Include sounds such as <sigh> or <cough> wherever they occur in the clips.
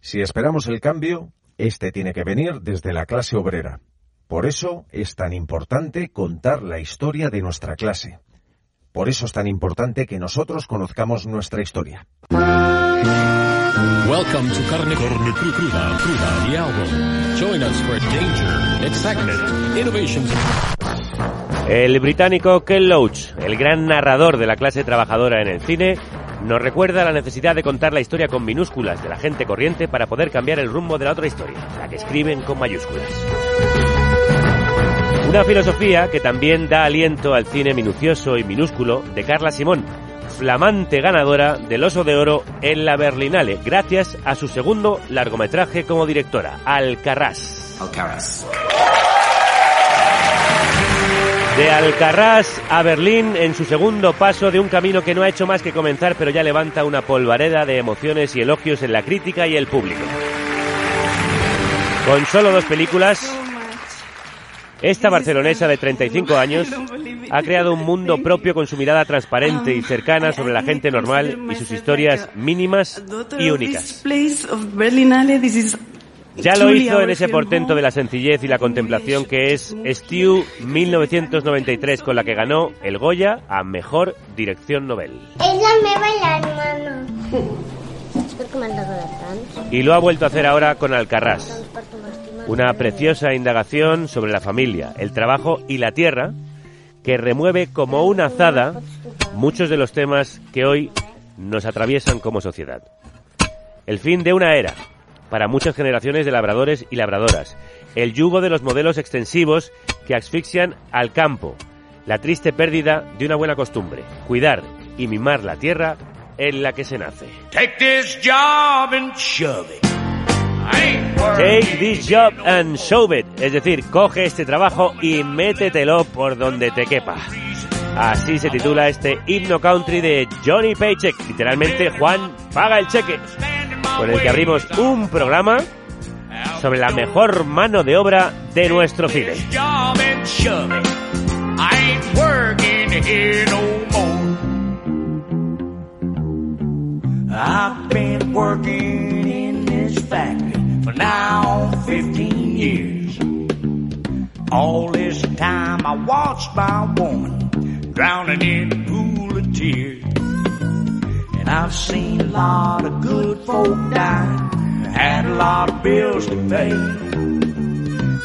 Si esperamos el cambio, este tiene que venir desde la clase obrera. Por eso es tan importante contar la historia de nuestra clase. Por eso es tan importante que nosotros conozcamos nuestra historia. Welcome to Carne, Carne Cru- Cruda, Cruda, the album. Join us for danger, excitement, innovations. El británico Ken Loach, el gran narrador de la clase trabajadora en el cine, nos recuerda la necesidad de contar la historia con minúsculas de la gente corriente para poder cambiar el rumbo de la otra historia, la que escriben con mayúsculas. Una filosofía que también da aliento al cine minucioso y minúsculo de Carla Simón, flamante ganadora del Oso de Oro en la Berlinale, gracias a su segundo largometraje como directora, Alcarrás. De Alcarrás a Berlín en su segundo paso de un camino que no ha hecho más que comenzar, pero ya levanta una polvareda de emociones y elogios en la crítica y el público. Con solo dos películas, esta barcelonesa de 35 años ha creado un mundo propio con su mirada transparente y cercana sobre la gente normal y sus historias mínimas y únicas. Ya lo hizo en ese portento de la sencillez y la contemplación que es Stew 1993 con la que ganó el Goya a Mejor Dirección Nobel. És la meva germana. És perquè m'han regalat tants. Y lo ha vuelto a hacer ahora con Alcarrás, una preciosa indagación sobre la familia, el trabajo y la tierra que remueve como una azada muchos de los temas que hoy nos atraviesan como sociedad. El fin de una era para muchas generaciones de labradores y labradoras, el yugo de los modelos extensivos que asfixian al campo, la triste pérdida de una buena costumbre, cuidar y mimar la tierra en la que se nace. Take this job and shove it. Take this job and shove it. Es decir, coge este trabajo y métetelo por donde te quepa. Así se titula este himno country de Johnny Paycheck. Literalmente, Juan paga el cheque. Con el que abrimos un programa sobre la mejor mano de obra de nuestro cine. I've been working in this factory for now 15 years. All this time I watched my woman drowning in a pool of tears. And I've seen a lot of good folk die, had a lot of bills to pay.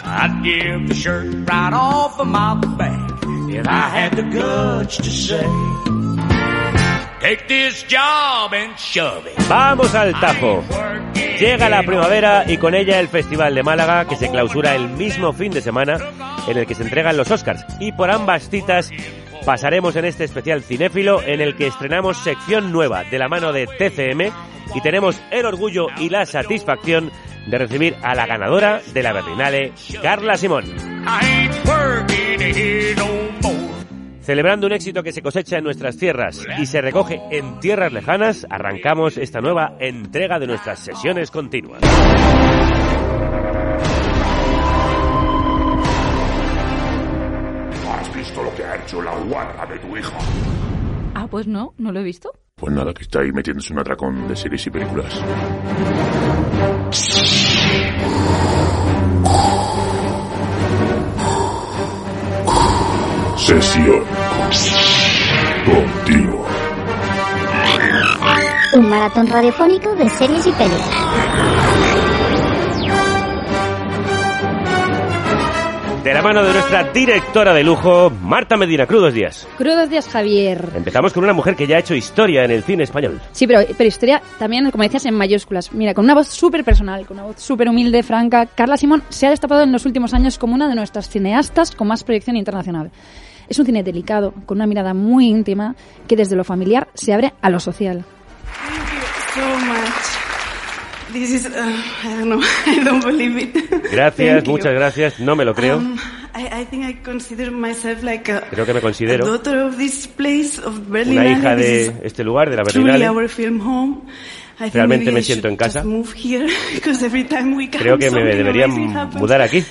I'd give the shirt right off of my back if I had the guts to say, Take this job and shove it. Vamos al tajo. Llega la primavera y con ella el Festival de Málaga que se clausura el mismo fin de semana en el que se entregan los Oscars. Y por ambas citas pasaremos en este especial cinéfilo en el que estrenamos sección nueva de la mano de TCM y tenemos el orgullo y la satisfacción de recibir a la ganadora de la Berlinale, Carla Simón. Celebrando un éxito que se cosecha en nuestras tierras y se recoge en tierras lejanas, arrancamos esta nueva entrega de nuestras sesiones continuas. Hecho la guarda de tu hija? Ah, pues no, no lo he visto. Pues nada, que está ahí metiéndose un atracón de series y películas. Sesión continua. Un maratón radiofónico de series y pelis. De la mano de nuestra directora de lujo, Marta Medina. Crudos días. Crudos días, Javier. Empezamos con una mujer que ya ha hecho historia en el cine español. Sí, pero, pero historia también, como decías, en mayúsculas. Mira, con una voz súper personal, con una voz súper humilde, franca, Carla Simón se ha destapado en los últimos años como una de nuestras cineastas con más proyección internacional. Es un cine delicado, con una mirada muy íntima, que desde lo familiar se abre a lo social. This is, uh, I don't know, <laughs> I don't believe it. Gracias, Thank you. muchas gracias. No me lo creo. Um, I, I think I consider myself like a, Creo que me considero daughter of this place, of una hija de este lugar, de la Berlinale. Realmente me siento en casa. here, <laughs> time Creo que me something debería amazing happens. mudar aquí.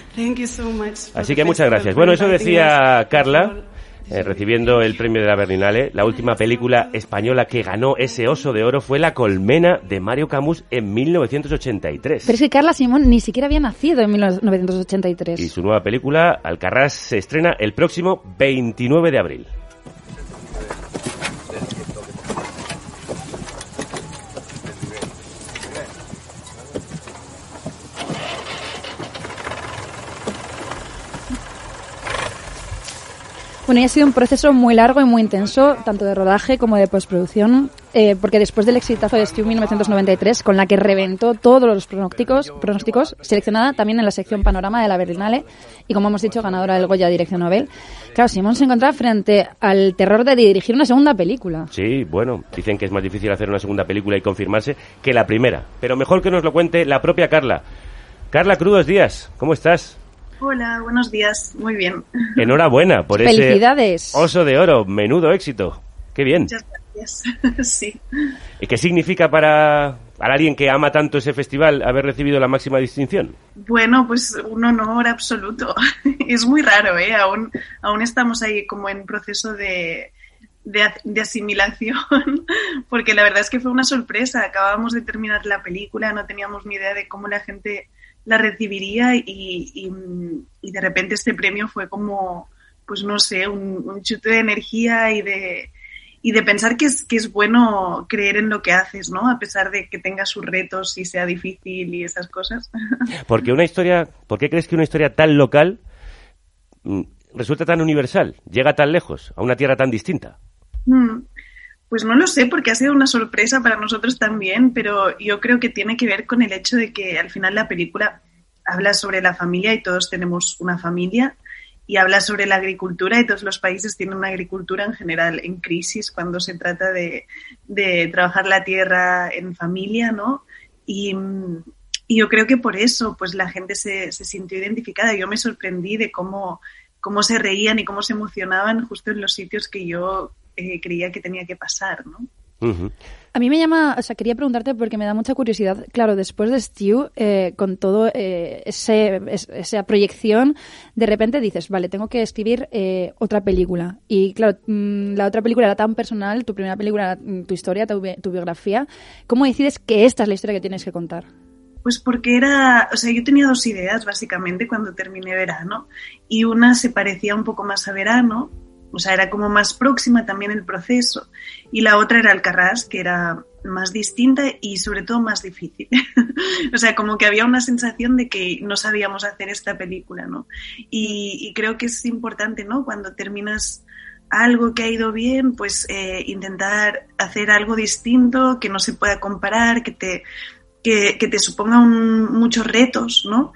So Así que muchas gracias. Bueno, eso decía. Carla, eh, recibiendo el premio de la Berlinale. La última película española que ganó ese oso de oro fue La Colmena de Mario Camus en 1983. Pero es que Carla Simón ni siquiera había nacido en 1983. Y su nueva película, Alcarrás, se estrena el próximo 29 de abril. Bueno, y ha sido un proceso muy largo y muy intenso, tanto de rodaje como de postproducción, eh, porque después del exitazo de Stew 1993, con la que reventó todos los pronósticos, pronósticos, seleccionada también en la sección Panorama de la Berlinale, y como hemos dicho, ganadora del Goya Dirección Nobel, claro, Simón se encontraba frente al terror de dirigir una segunda película. Sí, bueno, dicen que es más difícil hacer una segunda película y confirmarse que la primera. Pero mejor que nos lo cuente la propia Carla. Carla, crudos días, ¿cómo estás? Hola, buenos días. Muy bien. Enhorabuena por Felicidades. ese oso de oro, menudo éxito. Qué bien. Muchas gracias. <laughs> Sí. ¿Y qué significa para, para alguien que ama tanto ese festival haber recibido la máxima distinción? Bueno, pues un honor absoluto. <laughs> Es muy raro, ¿eh? Aún, aún estamos ahí como en proceso de, de, asimilación, <laughs> porque la verdad es que fue una sorpresa. Acabamos de terminar la película, no teníamos ni idea de cómo la gente la recibiría y, y, y de repente este premio fue como, pues no sé, un, un chute de energía y de, y de pensar que es, que es bueno creer en lo que haces, ¿no? A pesar de que tenga sus retos y sea difícil y esas cosas. <laughs> Porque una historia, ¿por qué crees que una historia tan local mm, resulta tan universal, llega tan lejos, a una tierra tan distinta? Mm, Pues no lo sé, porque ha sido una sorpresa para nosotros también, pero yo creo que tiene que ver con el hecho de que al final la película habla sobre la familia y todos tenemos una familia y habla sobre la agricultura y todos los países tienen una agricultura en general en crisis cuando se trata de, trabajar la tierra en familia, ¿no? Y, y yo creo que por eso pues la gente se, se sintió identificada. Yo me sorprendí de cómo, cómo se reían y cómo se emocionaban justo en los sitios que yo eh, creía que tenía que pasar, ¿no? Ujú. A mí me llama, o sea, quería preguntarte porque me da mucha curiosidad. Claro, después de Stew, eh, con todo eh, ese, es- esa proyección, de repente dices, vale, tengo que escribir eh, otra película. Y claro, mm, la otra película era tan personal, tu primera película, era, mm, tu historia, tu, bi- tu biografía. ¿Cómo decides que esta es la historia que tienes que contar? Pues porque era, o sea, yo tenía dos ideas básicamente cuando terminé verano y una se parecía un poco más a verano, o sea, era como más próxima también el proceso y la otra era Alcarrás, que era más distinta y sobre todo más difícil. <laughs> o sea, como que había una sensación de que no sabíamos hacer esta película, ¿no? Y, creo que es importante, ¿no? Cuando terminas algo que ha ido bien, pues eh, intentar hacer algo distinto, que no se pueda comparar, que te, que, te suponga muchos retos, ¿no?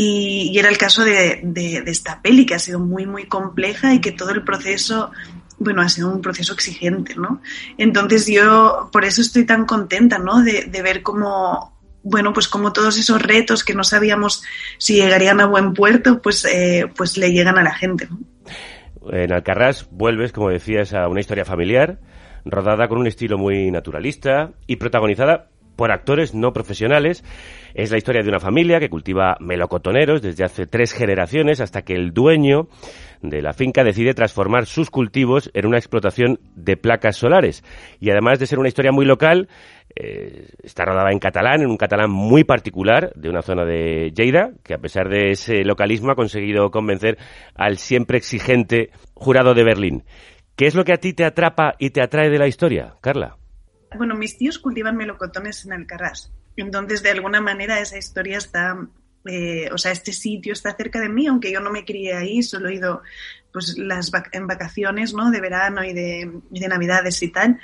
Y, era el caso de esta peli, que ha sido muy, muy compleja y que todo el proceso, bueno, ha sido un proceso exigente, ¿no? Entonces yo por eso estoy tan contenta, ¿no? De, de ver cómo, bueno, pues como todos esos retos que no sabíamos si llegarían a buen puerto, pues, eh, pues le llegan a la gente, ¿no? En Alcarrás vuelves, como decías, a una historia familiar, rodada con un estilo muy naturalista y protagonizada por actores no profesionales. Es la historia de una familia que cultiva melocotoneros desde hace tres generaciones hasta que el dueño de la finca decide transformar sus cultivos en una explotación de placas solares. Y además de ser una historia muy local, eh, está rodada en catalán, en un catalán muy particular de una zona de Lleida, que a pesar de ese localismo ha conseguido convencer al siempre exigente jurado de Berlín. ¿Qué es lo que a ti te atrapa y te atrae de la historia, Carla? Bueno, mis tíos cultivan melocotones en Alcarrás. Entonces, de alguna manera, esa historia está, eh, o sea, este sitio está cerca de mí, aunque yo no me crié ahí, solo he ido pues las en vacaciones, ¿no? De verano y de, y de navidades y tal.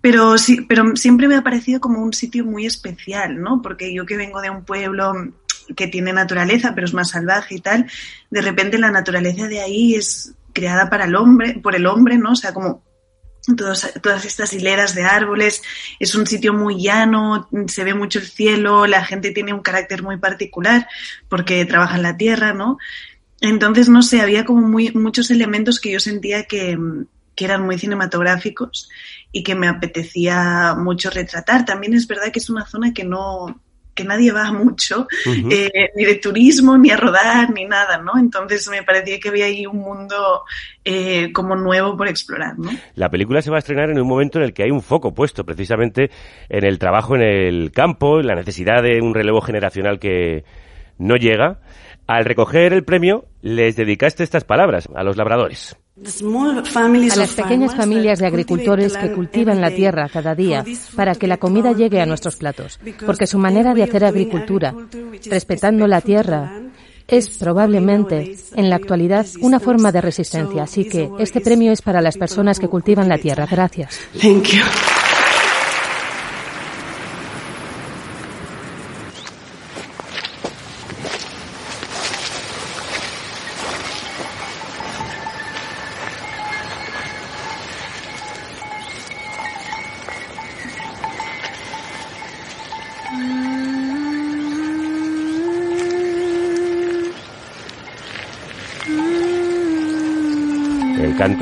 Pero sí, pero siempre me ha parecido como un sitio muy especial, ¿no? Porque yo que vengo de un pueblo que tiene naturaleza, pero es más salvaje y tal, de repente la naturaleza de ahí es creada para el hombre, por el hombre, ¿no? O sea, como todos- todas estas hileras de árboles. Es un sitio muy llano, se ve mucho el cielo, la gente tiene un carácter muy particular porque trabaja en la tierra, ¿no? Entonces, no sé, había como muy, muchos elementos que yo sentía que, que eran muy cinematográficos y que me apetecía mucho retratar. También es verdad que es una zona que no que nadie va mucho, eh, ni de turismo, ni a rodar, ni nada, ¿no? Entonces me parecía que había ahí un mundo eh, como nuevo por explorar, ¿no? La película se va a estrenar en un momento en el que hay un foco puesto precisamente en el trabajo en el campo, en la necesidad de un relevo generacional que no llega. Al recoger el premio, les dedicaste estas palabras a los labradores. A las pequeñas familias de agricultores que cultivan la tierra cada día para que la comida llegue a nuestros platos, porque su manera de hacer agricultura, respetando la tierra, es probablemente, en la actualidad, una forma de resistencia. Así que este premio es para las personas que cultivan la tierra. Gracias.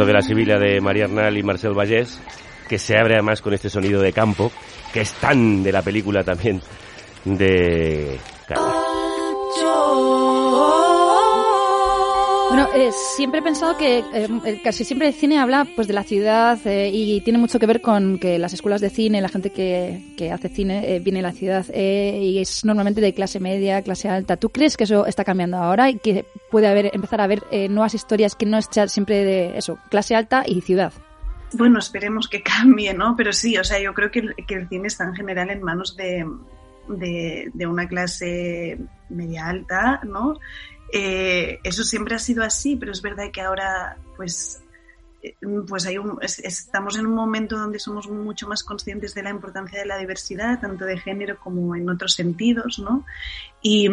De la Sibila de María Arnal y Marcel Vallés, que se abre además con este sonido de campo, que es tan de la película también de... eh, siempre he pensado que eh, eh, casi siempre el cine habla pues de la ciudad eh, y tiene mucho que ver con que las escuelas de cine, la gente que, que hace cine eh, viene de la ciudad y es normalmente de clase media, clase alta. ¿Tú crees que eso está cambiando ahora y que puede haber empezar a haber nuevas historias que no estén siempre de eso, clase alta y ciudad? Bueno, esperemos que <laughs> cambie, ¿no? Pero sí, o sea, yo creo que el, que el cine está en general en manos de, de una clase media alta, ¿no? Eh, eso siempre ha sido así, pero es verdad que ahora, pues, eh, pues hay un, es- estamos en un momento donde somos mucho más conscientes de la importancia de la diversidad, tanto de género como en otros sentidos, ¿no? Y,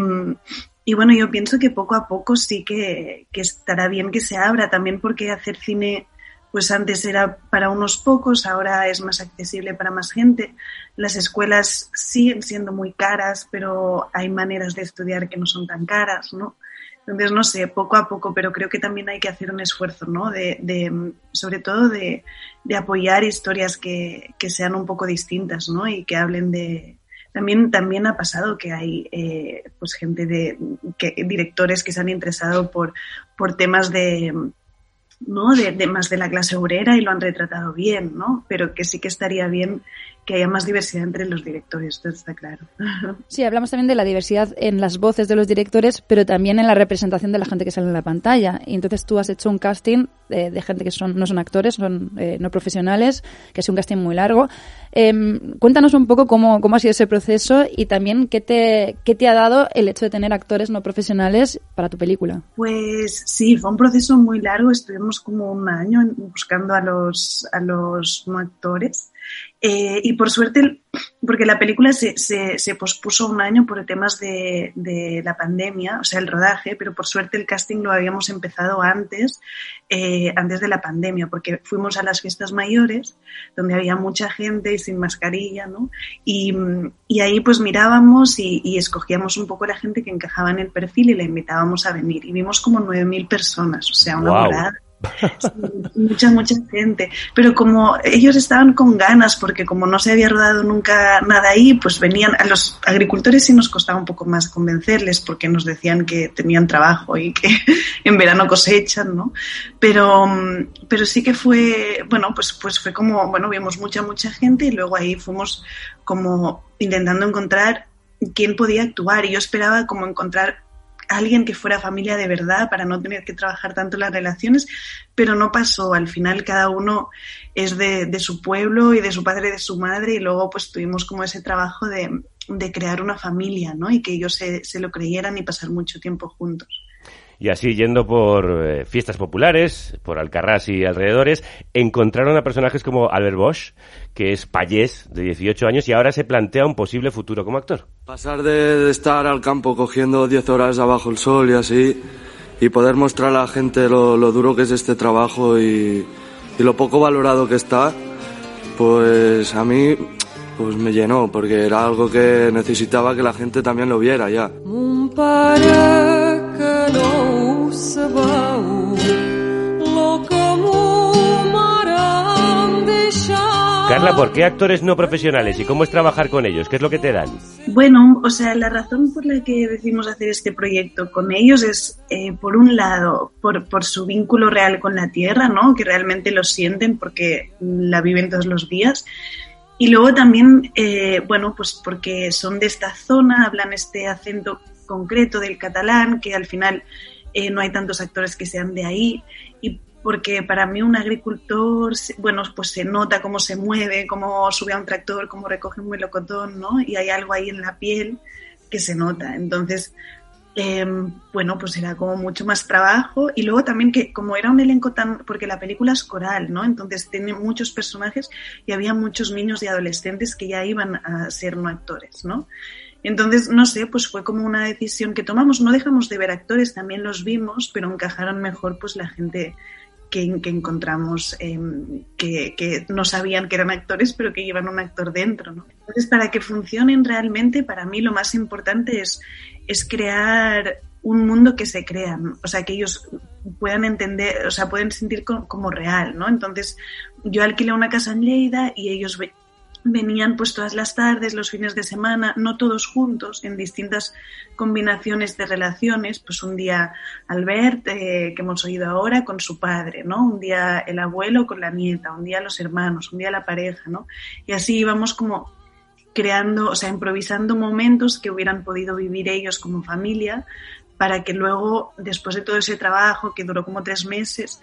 y bueno, yo pienso que poco a poco sí que, que estará bien que se abra, también porque hacer cine pues antes era para unos pocos, ahora es más accesible para más gente. Las escuelas siguen siendo muy caras, pero hay maneras de estudiar que no son tan caras, ¿no? Entonces, no sé, poco a poco, pero creo que también hay que hacer un esfuerzo, ¿no? De, de sobre todo de, de apoyar historias que, que sean un poco distintas, ¿no? Y que hablen de, también, también ha pasado que hay eh, pues gente de que, directores que se han interesado por, por temas de, ¿no? De, de más de la clase obrera y lo han retratado bien, ¿no? Pero que sí que estaría bien que haya más diversidad entre los directores, esto está claro. <laughs> Sí, hablamos también de la diversidad en las voces de los directores, pero también en la representación de la gente que sale en la pantalla. Y entonces tú has hecho un casting eh, de gente que son, no son actores, son eh, no profesionales, que es un casting muy largo. Em, cuéntanos un poco cómo, cómo ha sido ese proceso y también qué te, qué te ha dado el hecho de tener actores no profesionales para tu película. Pues sí, fue un proceso muy largo, estuvimos como un año buscando a los, a los no actores. Eh, y por suerte, porque la película se, se, se pospuso un año por temas de, de la pandemia, o sea, el rodaje, pero por suerte el casting lo habíamos empezado antes, eh, antes de la pandemia, porque fuimos a las fiestas mayores, donde había mucha gente y sin mascarilla, ¿no? Y, y ahí pues mirábamos y, y escogíamos un poco la gente que encajaba en el perfil y la invitábamos a venir. Y vimos como 9.000 personas, o sea, una Guau. volada. Sí, mucha, mucha gente. Pero como ellos estaban con ganas, porque como no se había rodado nunca nada ahí, pues venían a los agricultores sí nos costaba un poco más convencerles porque nos decían que tenían trabajo y que <laughs> en verano cosechan, ¿no? Pero, pero sí que fue, bueno, pues, pues fue como, bueno, vimos mucha, mucha gente y luego ahí fuimos como intentando encontrar quién podía actuar y yo esperaba como encontrar alguien que fuera familia de verdad para no tener que trabajar tanto las relaciones, pero no pasó. Al final cada uno es de, su pueblo y de su padre y de su madre y luego pues tuvimos como ese trabajo de, de crear una familia, ¿no? Y que ellos se, se lo creyeran y pasar mucho tiempo juntos. Y así, yendo por eh, fiestas populares, por Alcarrás y alrededores, encontraron a personajes como Albert Bosch, que es payés de 18 años y ahora se plantea un posible futuro como actor. Pasar de, de estar al campo cogiendo 10 horas abajo el sol y así, y poder mostrar a la gente lo, lo duro que es este trabajo y, y lo poco valorado que está, pues a mí pues me llenó, porque era algo que necesitaba que la gente también lo viera ya. Carla, ¿por qué actores no profesionales y cómo es trabajar con ellos? ¿Qué es lo que te dan? Bueno, o sea, la razón por la que decidimos hacer este proyecto con ellos es, eh, por un lado, por, por, su vínculo real con la tierra, ¿no? Que realmente lo sienten porque la viven todos los días. Y luego también, eh, bueno, pues porque son de esta zona, hablan este acento concreto del catalán, que al final eh, no hay tantos actores que sean de ahí. Y porque para mí un agricultor, bueno, pues se nota cómo se mueve, cómo sube a un tractor, cómo recoge un melocotón, ¿no? Y hay algo ahí en la piel que se nota. Entonces, em, bueno, pues era como mucho más trabajo y luego también que como era un elenco tan, porque la película es coral, ¿no? Entonces tiene muchos personajes y había muchos niños y adolescentes que ya iban a ser no actores, ¿no? Entonces, no sé, pues fue como una decisión que tomamos. No dejamos de ver actores, también los vimos, pero encajaron mejor pues la gente que, encontramos em, que, no sabían que eran actores, pero que llevan un actor dentro. ¿no? Entonces, para que funcionen realmente, para mí lo más importante es, es crear un mundo que se crean, o sea, que ellos puedan entender, o sea, pueden sentir como, como real, ¿no? Entonces, yo alquilé una casa en Lleida y ellos venían pues todas las tardes, los fines de semana, no todos juntos, en distintas combinaciones de relaciones, pues un día Albert, eh, que hemos oído ahora, con su padre, ¿no? Un día el abuelo con la nieta, un día los hermanos, un día la pareja, ¿no? Y así íbamos como creando, o sea, improvisando momentos que hubieran podido vivir ellos como familia, para que luego, después de todo ese trabajo que duró como tres meses,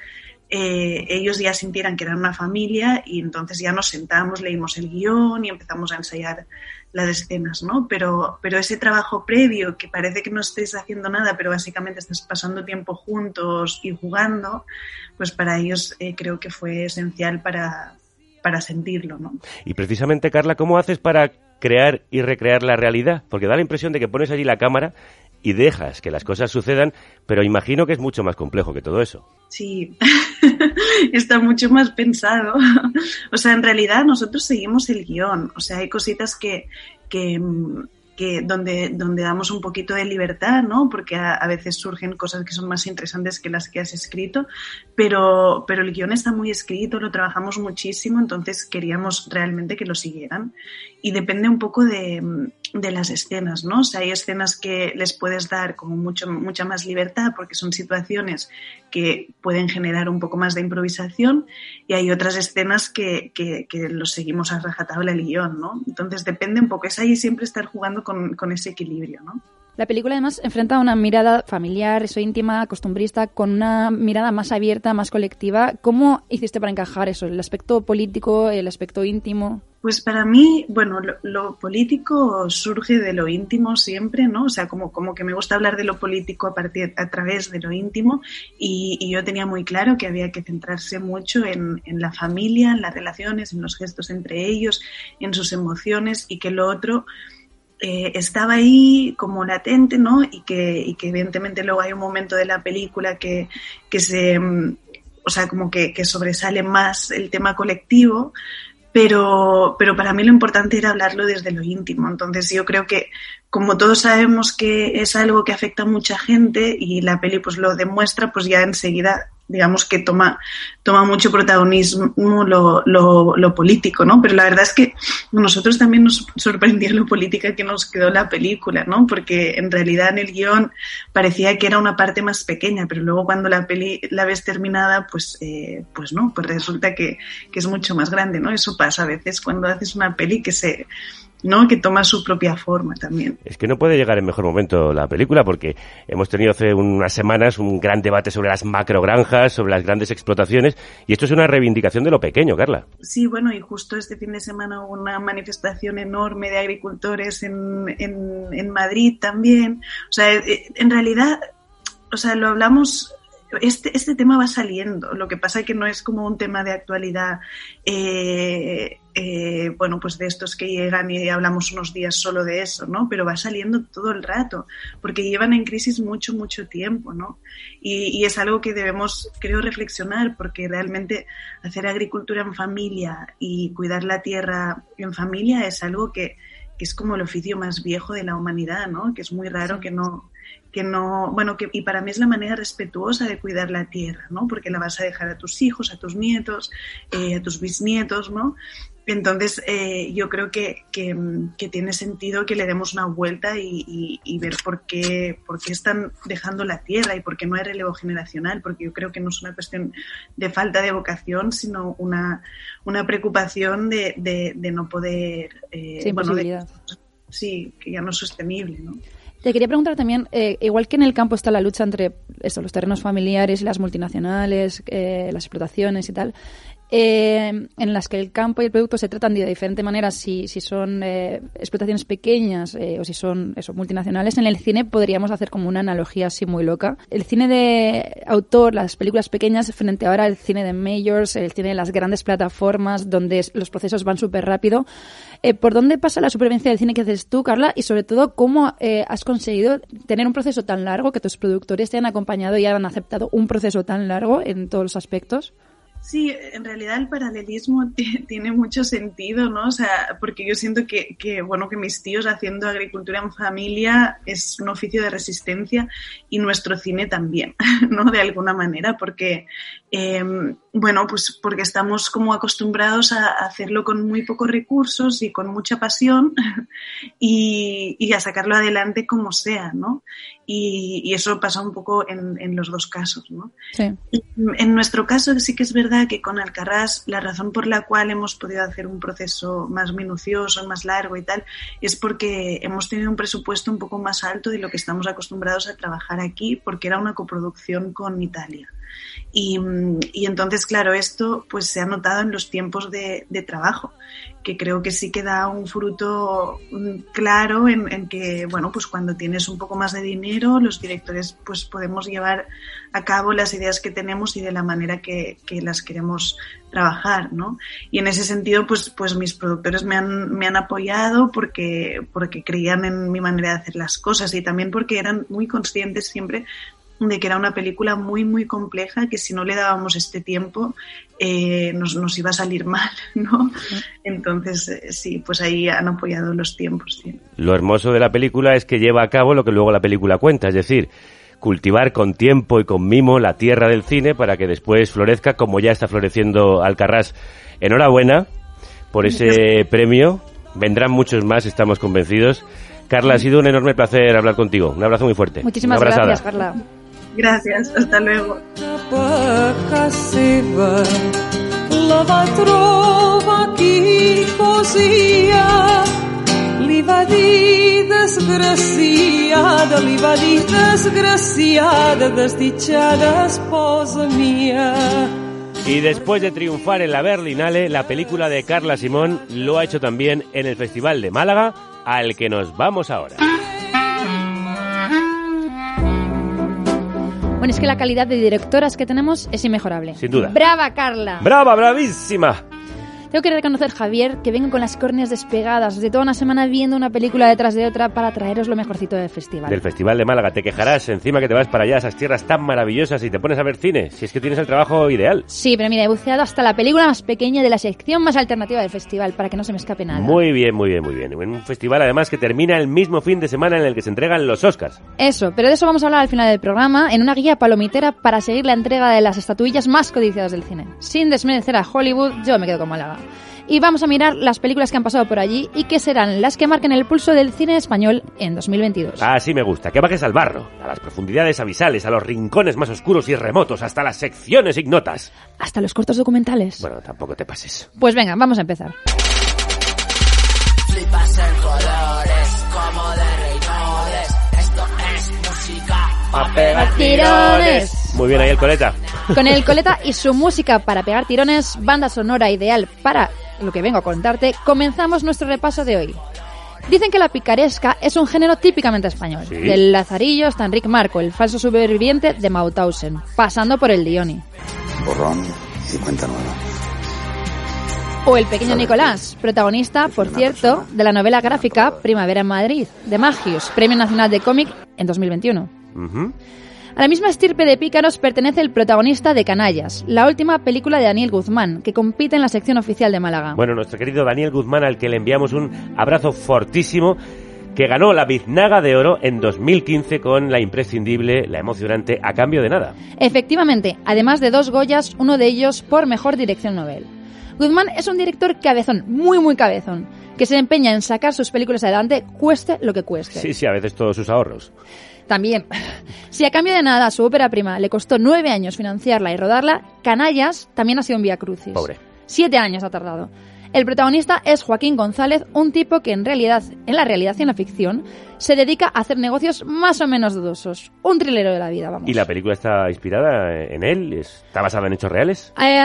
eh, ellos ya sintieran que eran una familia y entonces ya nos sentamos, leímos el guion y empezamos a ensayar las escenas, ¿no? Pero, pero ese trabajo previo, que parece que no estés haciendo nada, pero básicamente estás pasando tiempo juntos y jugando, pues para ellos eh, creo que fue esencial para, para sentirlo, ¿no? Y precisamente, Carla, ¿cómo haces para crear y recrear la realidad? Porque da la impresión de que pones allí la cámara y dejas que las cosas sucedan, pero imagino que es mucho más complejo que todo eso. Sí, <laughs> está mucho más pensado. o sea, en realidad nosotros seguimos el guion. O sea, hay cositas que, que donde, donde damos un poquito de libertad, ¿no? Porque a, veces surgen cosas que son más interesantes que las que has escrito, pero, pero el guion está muy escrito, lo trabajamos muchísimo, entonces queríamos realmente que lo siguieran. Y depende un poco de, de las escenas, ¿no? O sea, hay escenas que les puedes dar como mucho, mucha más libertad porque son situaciones que pueden generar un poco más de improvisación y hay otras escenas que, que, que los seguimos a rajatabla el guion, ¿no? Entonces depende un poco, es ahí siempre estar jugando con con, ese equilibrio, ¿no? La película además enfrenta una mirada familiar, eso íntima, costumbrista, con una mirada más abierta, más colectiva. ¿Cómo hiciste para encajar eso? ¿El aspecto político, el aspecto íntimo? Pues para mí, bueno, lo, político surge de lo íntimo siempre, ¿no? O sea, como, como que me gusta hablar de lo político a, partir, a través de lo íntimo y, yo tenía muy claro que había que centrarse mucho en, en la familia, en las relaciones, en los gestos entre ellos, en sus emociones y que lo otro eh, estaba ahí como latente, ¿no? Y que, evidentemente luego hay un momento de la película que, que se, mm, o sea, como que, que sobresale más el tema colectivo, pero, pero para mí lo importante era hablarlo desde lo íntimo. Entonces yo creo que como todos sabemos que es algo que afecta a mucha gente y la peli pues lo demuestra, pues ya enseguida digamos que toma, toma mucho protagonismo lo, lo, político, ¿no? Pero la verdad es que a nosotros también nos sorprendió lo política que nos quedó la película, ¿no? Porque en realidad en el guion parecía que era una parte más pequeña, pero luego cuando la peli la ves terminada, pues, eh, pues no, pues resulta que, que es mucho más grande, ¿no? Eso pasa a veces cuando haces una peli que se ¿no? que toma su propia forma también. Es que no puede llegar en mejor momento la película porque hemos tenido hace unas semanas un gran debate sobre las macrogranjas, sobre las grandes explotaciones y esto es una reivindicación de lo pequeño, Carla. Sí, bueno, y justo este fin de semana hubo una manifestación enorme de agricultores en, en, en Madrid también. O sea, eh, en realidad, o sea, lo hablamos este, este tema va saliendo. Lo que pasa es que no es como un tema de actualidad eh, eh, bueno, pues de estos que llegan y hablamos unos días solo de eso, ¿no? Pero va saliendo todo el rato, porque llevan en crisis mucho, mucho tiempo, ¿no? Y, es algo que debemos, creo, reflexionar, porque realmente hacer agricultura en familia y cuidar la tierra en familia es algo que, que es como el oficio más viejo de la humanidad, ¿no? Que es muy raro que no, que no, bueno, que, y para mí es la manera respetuosa de cuidar la tierra, ¿no? Porque la vas a dejar a tus hijos, a tus nietos, eh, a tus bisnietos, ¿no? Entonces, eh, yo creo que, que, tiene sentido que le demos una vuelta y, y, ver por qué, por qué están dejando la tierra y por qué no hay relevo generacional, porque yo creo que no es una cuestión de falta de vocación, sino una, una preocupación de, de, no poder... Eh, bueno, sí, que ya no es sostenible, ¿no? Te quería preguntar también, eh, igual que en el campo está la lucha entre eso, los terrenos familiares y las multinacionales, eh, las explotaciones y tal, eh, en las que el campo y el producto se tratan de diferente manera, si, si son eh, explotaciones pequeñas eh, o si son eso, multinacionales, en el cine podríamos hacer como una analogía así muy loca. El cine de autor, las películas pequeñas, frente ahora al cine de majors, el cine de las grandes plataformas, donde los procesos van súper rápido. ¿Por dónde pasa la supervivencia del cine que haces tú, Carla? Y sobre todo, ¿cómo has conseguido tener un proceso tan largo, que tus productores te han acompañado y han aceptado un proceso tan largo en todos los aspectos? Sí, en realidad el paralelismo <laughs> tiene mucho sentido, ¿no? O sea, porque yo siento que, bueno, que mis tíos haciendo agricultura en familia es un oficio de resistencia y nuestro cine también, <laughs> ¿no? De alguna manera, porque Em, bueno, pues porque estamos como acostumbrados a hacerlo con muy pocos recursos y con mucha pasión y, a sacarlo adelante como sea, ¿no? Y, eso pasa un poco en, los dos casos, ¿no? Sí. En nuestro caso sí que es verdad que con Alcarrás la razón por la cual hemos podido hacer un proceso más minucioso, más largo y tal, es porque hemos tenido un presupuesto un poco más alto de lo que estamos acostumbrados a trabajar aquí, porque era una coproducción con Italia. Y, y, entonces, claro, esto pues se ha notado en los tiempos de, de trabajo, que creo que sí que da un fruto mm, claro en, en, que, bueno, pues cuando tienes un poco más de dinero, los directores pues podemos llevar a cabo las ideas que tenemos y de la manera que, que las queremos trabajar, ¿no? Y en ese sentido, pues, pues mis productores me han, me han apoyado porque, porque creían en mi manera de hacer las cosas y también porque eran muy conscientes siempre de que era una película muy, muy compleja, que si no le dábamos este tiempo eh, nos, nos, iba a salir mal, <laughs> ¿no? Entonces, eh, sí, pues ahí han apoyado los tiempos. Lo hermoso de la película es que lleva a cabo lo que luego la película cuenta, es decir, cultivar con tiempo y con mimo la tierra del cine para que después florezca como ya está floreciendo Alcarrás. Enhorabuena por ese premio. Vendrán muchos más, estamos convencidos. Carla, ha sido un enorme placer hablar contigo. Un abrazo muy fuerte. Muchísimas gracias, Carla. Gracias, hasta luego. Y después de triunfar en la Berlinale, la película de Carla Simón lo ha hecho también en el Festival de Málaga, al que nos vamos ahora. Bueno, es que la calidad de directoras que tenemos es inmejorable. Sin duda. ¡Brava, Carla! ¡Brava, bravísima! Tengo que reconocer, Javier, que vengo con las córneas despegadas de toda una semana viendo una película detrás de otra para traeros lo mejorcito del festival. Del Festival de Málaga. Te quejarás encima que te vas para allá, a esas tierras tan maravillosas y te pones a ver cine, si es que tienes el trabajo ideal. Sí, pero mira, he buceado hasta la película más pequeña de la sección más alternativa del festival, para que no se me escape nada. Muy bien, muy bien, muy bien. En un festival además que termina el mismo fin de semana en el que se entregan los Oscars. Eso, pero de eso vamos a hablar al final del programa, en una guía palomitera para seguir la entrega de las estatuillas más codiciadas del cine. Sin desmerecer a Hollywood, yo me quedo con Málaga y vamos a mirar las películas que han pasado por allí y que serán las que marquen el pulso del cine español en 2022. Así me gusta, que bajes al barro, a las profundidades abisales, a los rincones más oscuros y remotos, hasta las secciones ignotas. Hasta los cortos documentales. Bueno, tampoco te pases. Pues venga, vamos a empezar. A pegar tirones. Muy bien ahí el coleta. Con el coleta y su música para pegar tirones, banda sonora ideal para lo que vengo a contarte, comenzamos nuestro repaso de hoy. Dicen que la picaresca es un género típicamente español. Del Lazarillo hasta Enrique Marco, el falso superviviente de Mauthausen, pasando por el Dioni. Borrón y cuenta nueva. O el pequeño Nicolás, protagonista, por cierto, de la novela gráfica Primavera en Madrid, de Magius, Premio Nacional de Cómic en 2021. A la misma estirpe de pícaros pertenece el protagonista de Canallas, la última película de Daniel Guzmán, que compite en la sección oficial de Málaga. Bueno, nuestro querido Daniel Guzmán, al que le enviamos un abrazo fortísimo, que ganó la Biznaga de Oro en 2015 con la imprescindible, la emocionante, a cambio de nada. Efectivamente, además de dos Goyas, uno de ellos por mejor dirección novel. Guzmán es un director cabezón, muy muy cabezón, que se empeña en sacar sus películas adelante, cueste lo que cueste. Sí, sí, a veces todos sus ahorros. También, <sighs> si a cambio de nada su ópera prima le costó nueve años financiarla y rodarla, Canallas también ha sido un vía crucis. Pobre. Siete años ha tardado. El protagonista es Joaquín González, un tipo que en realidad, en la realidad y en la ficción, se dedica a hacer negocios más o menos dudosos. Un trilero de la vida, vamos. ¿Y la película está inspirada en él? ¿Está basada en hechos reales? Eh,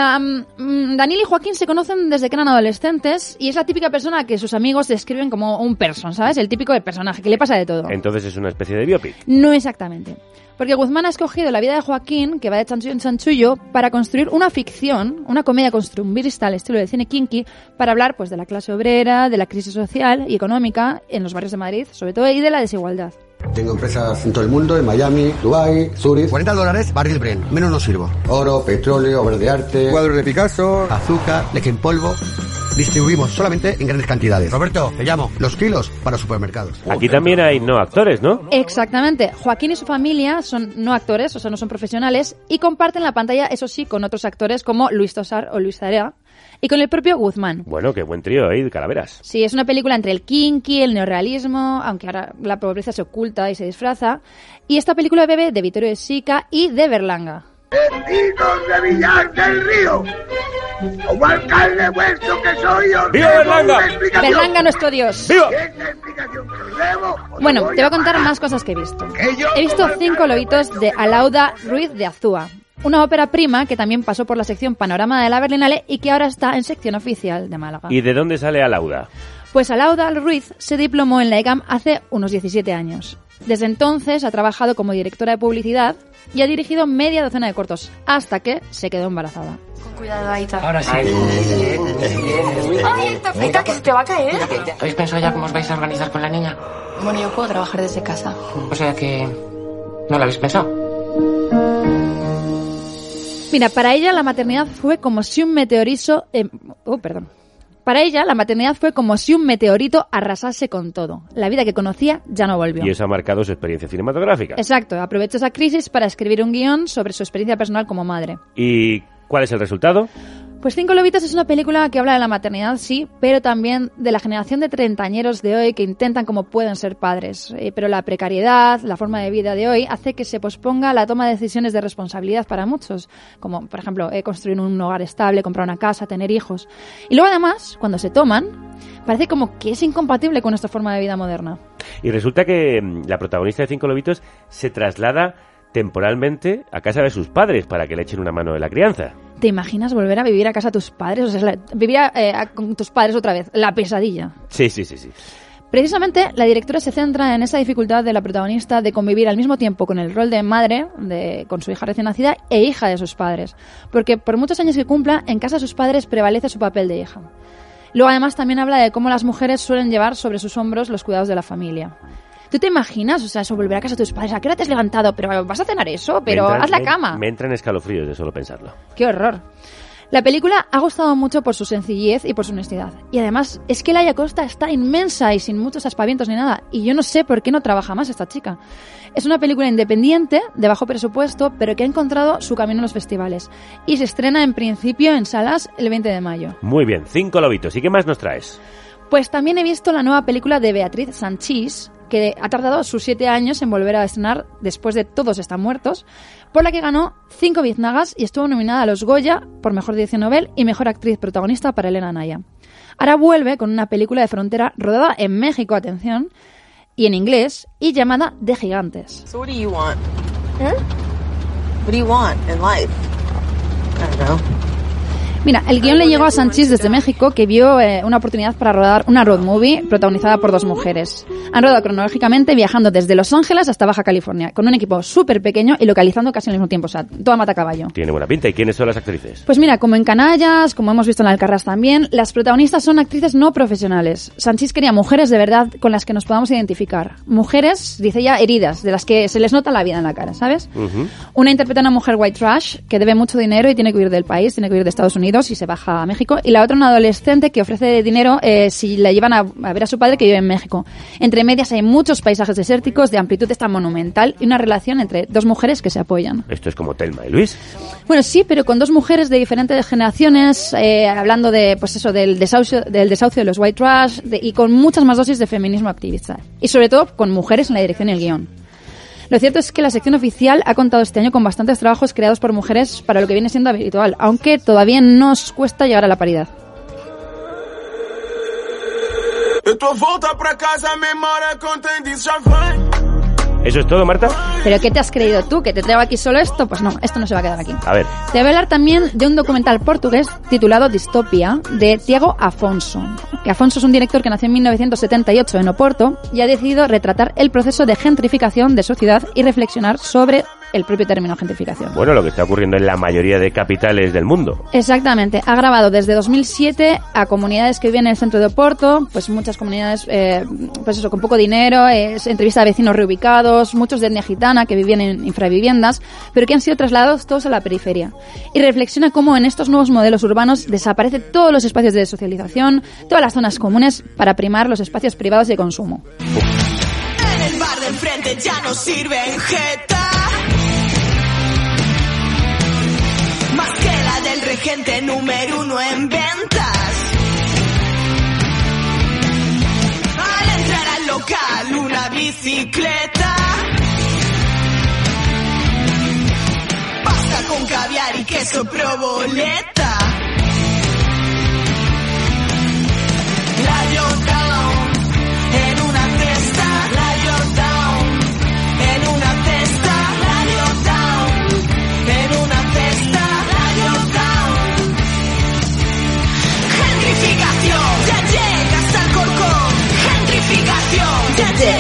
um, Daniel y Joaquín se conocen desde que eran adolescentes y es la típica persona que sus amigos describen como un person, ¿sabes? El típico de personaje, que le pasa de todo. Entonces es una especie de biopic. No exactamente. Porque Guzmán ha escogido la vida de Joaquín, que va de chanchullo en chanchullo, para construir una ficción, una comedia costumbrista al estilo del cine kinky, para hablar pues de la clase obrera, de la crisis social y económica en los barrios de Madrid, sobre todo, y de la desigualdad. Tengo empresas en todo el mundo, en Miami, Dubai, Zurich. 40 dólares, barril Bren. Menos no sirvo. Oro, petróleo, obras de arte, cuadros de Picasso, azúcar, leche en polvo. Distribuimos solamente en grandes cantidades. Roberto, te llamo. Los kilos para supermercados. Aquí también hay no actores, ¿no? Exactamente. Joaquín y su familia son no actores, o sea, no son profesionales, y comparten la pantalla, eso sí, con otros actores como Luis Tosar o Luis Zarea, y con el propio Guzmán. Bueno, qué buen trío ahí de calaveras. Sí, es una película entre el kinky, el neorrealismo, aunque ahora la pobreza se oculta y se disfraza. Y esta película bebe de Vittorio de Sica y de Berlanga. De Villar del Río, como alcalde vuestro que soy, os ¡Viva Berlanga! Berlanga, nuestro dios. ¡Viva! Bueno, te voy a contar más cosas que he visto. He visto cinco lobitos de Alauda Ruiz de Azúa, una ópera prima que también pasó por la sección Panorama de la Berlinale y que ahora está en sección oficial de Málaga. ¿Y de dónde sale Alauda? Pues Alauda Ruiz se diplomó en la EGAM hace unos 17 años. Desde entonces ha trabajado como directora de publicidad y ha dirigido media docena de cortos, hasta que se quedó embarazada. Cuidado, Aita. Ahora sí. ¡Ay, Aita, que se te va a caer! ¿Habéis pensado ya cómo os vais a organizar con la niña? Bueno, yo puedo trabajar desde casa. O sea que... ¿No lo habéis pensado? Mira, para ella la maternidad fue como si un meteorizo... eh, oh, perdón. Para ella la maternidad fue como si un meteorito arrasase con todo. La vida que conocía ya no volvió. Y eso ha marcado su experiencia cinematográfica. Exacto, aprovechó esa crisis para escribir un guion sobre su experiencia personal como madre. ¿Y cuál es el resultado? Pues Cinco Lobitos es una película que habla de la maternidad, sí, pero también de la generación de treintañeros de hoy que intentan como pueden ser padres. Eh, pero la precariedad, la forma de vida de hoy, hace que se posponga la toma de decisiones de responsabilidad para muchos, como por ejemplo eh, construir un hogar estable, comprar una casa, tener hijos. Y luego además, cuando se toman, parece como que es incompatible con nuestra forma de vida moderna. Y resulta que mm, la protagonista de Cinco Lobitos se traslada temporalmente a casa de sus padres para que le echen una mano de la crianza. ¿Te imaginas volver a vivir a casa de tus padres? O sea, la- vivir a- eh, a- con tus padres otra vez, la pesadilla. Sí, sí, sí, sí. Precisamente, la directora se centra en esa dificultad de la protagonista de convivir al mismo tiempo con el rol de madre, de, con su hija recién nacida, e hija de sus padres. Porque por muchos años que cumpla, en casa de sus padres prevalece su papel de hija. Luego, además, también habla de cómo las mujeres suelen llevar sobre sus hombros los cuidados de la familia. ¿Tú te imaginas, o sea, eso, volver a casa de tus padres? ¿A qué hora te has levantado? ¿Pero vas a cenar eso? ¿Pero entran- haz la me- cama? Me entran escalofríos de solo pensarlo. ¡Qué horror! La película ha gustado mucho por su sencillez y por su honestidad. Y además, es que Laia Costa está inmensa y sin muchos aspavientos ni nada. Y yo no sé por qué no trabaja más esta chica. Es una película independiente, de bajo presupuesto, pero que ha encontrado su camino en los festivales. Y se estrena en principio en salas el 20 de mayo. Muy bien, Cinco Lobitos. ¿Y qué más nos traes? Pues también he visto la nueva película de Beatriz Sanchís, que ha tardado sus siete años en volver a estrenar después de Todos están muertos, por la que ganó cinco biznagas y estuvo nominada a los Goya por Mejor Dirección Nobel y Mejor Actriz Protagonista para Elena Naya. Ahora vuelve con una película de frontera rodada en México, atención, y en inglés, y llamada De Gigantes. So what do you want? What do you want in life? I don't know. Mira, el guion le llegó a Sanchis desde México, que vio eh, una oportunidad para rodar una road movie protagonizada por dos mujeres. Han rodado cronológicamente viajando desde Los Ángeles hasta Baja California, con un equipo súper pequeño y localizando casi al mismo tiempo, o sea, toda mata caballo. Tiene buena pinta. ¿Y quiénes son las actrices? Pues mira, como en Canallas, como hemos visto en Alcarrás también, las protagonistas son actrices no profesionales. Sanchis quería mujeres de verdad con las que nos podamos identificar. Mujeres, dice ella, heridas, de las que se les nota la vida en la cara, ¿sabes? Una interpreta a una mujer white trash que debe mucho dinero y tiene que huir del país, tiene que huir de Estados Unidos y se baja a México. Y la otra una adolescente que ofrece dinero eh, si la llevan a, a ver a su padre que vive en México. Entre medias hay muchos paisajes desérticos de amplitud esta monumental y una relación entre dos mujeres que se apoyan. Esto es como Telma y Luis. Bueno, sí, pero con dos mujeres de diferentes generaciones, eh, hablando de, pues eso, del desahucio, del desahucio de los white trash de- y con muchas más dosis de feminismo activista. Y sobre todo con mujeres en la dirección y el guion. Lo cierto es que la sección oficial ha contado este año con bastantes trabajos creados por mujeres para lo que viene siendo habitual, aunque todavía nos cuesta llegar a la paridad. ¿Eso es todo, Marta? ¿Pero qué te has creído tú? ¿Que te traigo aquí solo esto? Pues no, esto no se va a quedar aquí. A ver. Te voy a hablar también de un documental portugués titulado Distopia de Tiago Afonso. Que Afonso es un director que nació en 1978 en Oporto y ha decidido retratar el proceso de gentrificación de su ciudad y reflexionar sobre el propio término gentrificación. Bueno, lo que está ocurriendo en la mayoría de capitales del mundo. Exactamente. Ha grabado desde 2007 a comunidades que viven en el centro de Oporto, pues muchas comunidades, eh, pues eso, con poco dinero, es entrevista a vecinos reubicados, muchos de etnia gitana que vivían en infraviviendas, pero que han sido trasladados todos a la periferia. Y reflexiona cómo en estos nuevos modelos urbanos desaparecen todos los espacios de socialización, todas las zonas comunes para primar los espacios privados de consumo. En el bar de enfrente ya no sirven jeta. Más que la del regente número uno en ventas. Al entrar al local, una bicicleta. Con caviar y queso proboleta.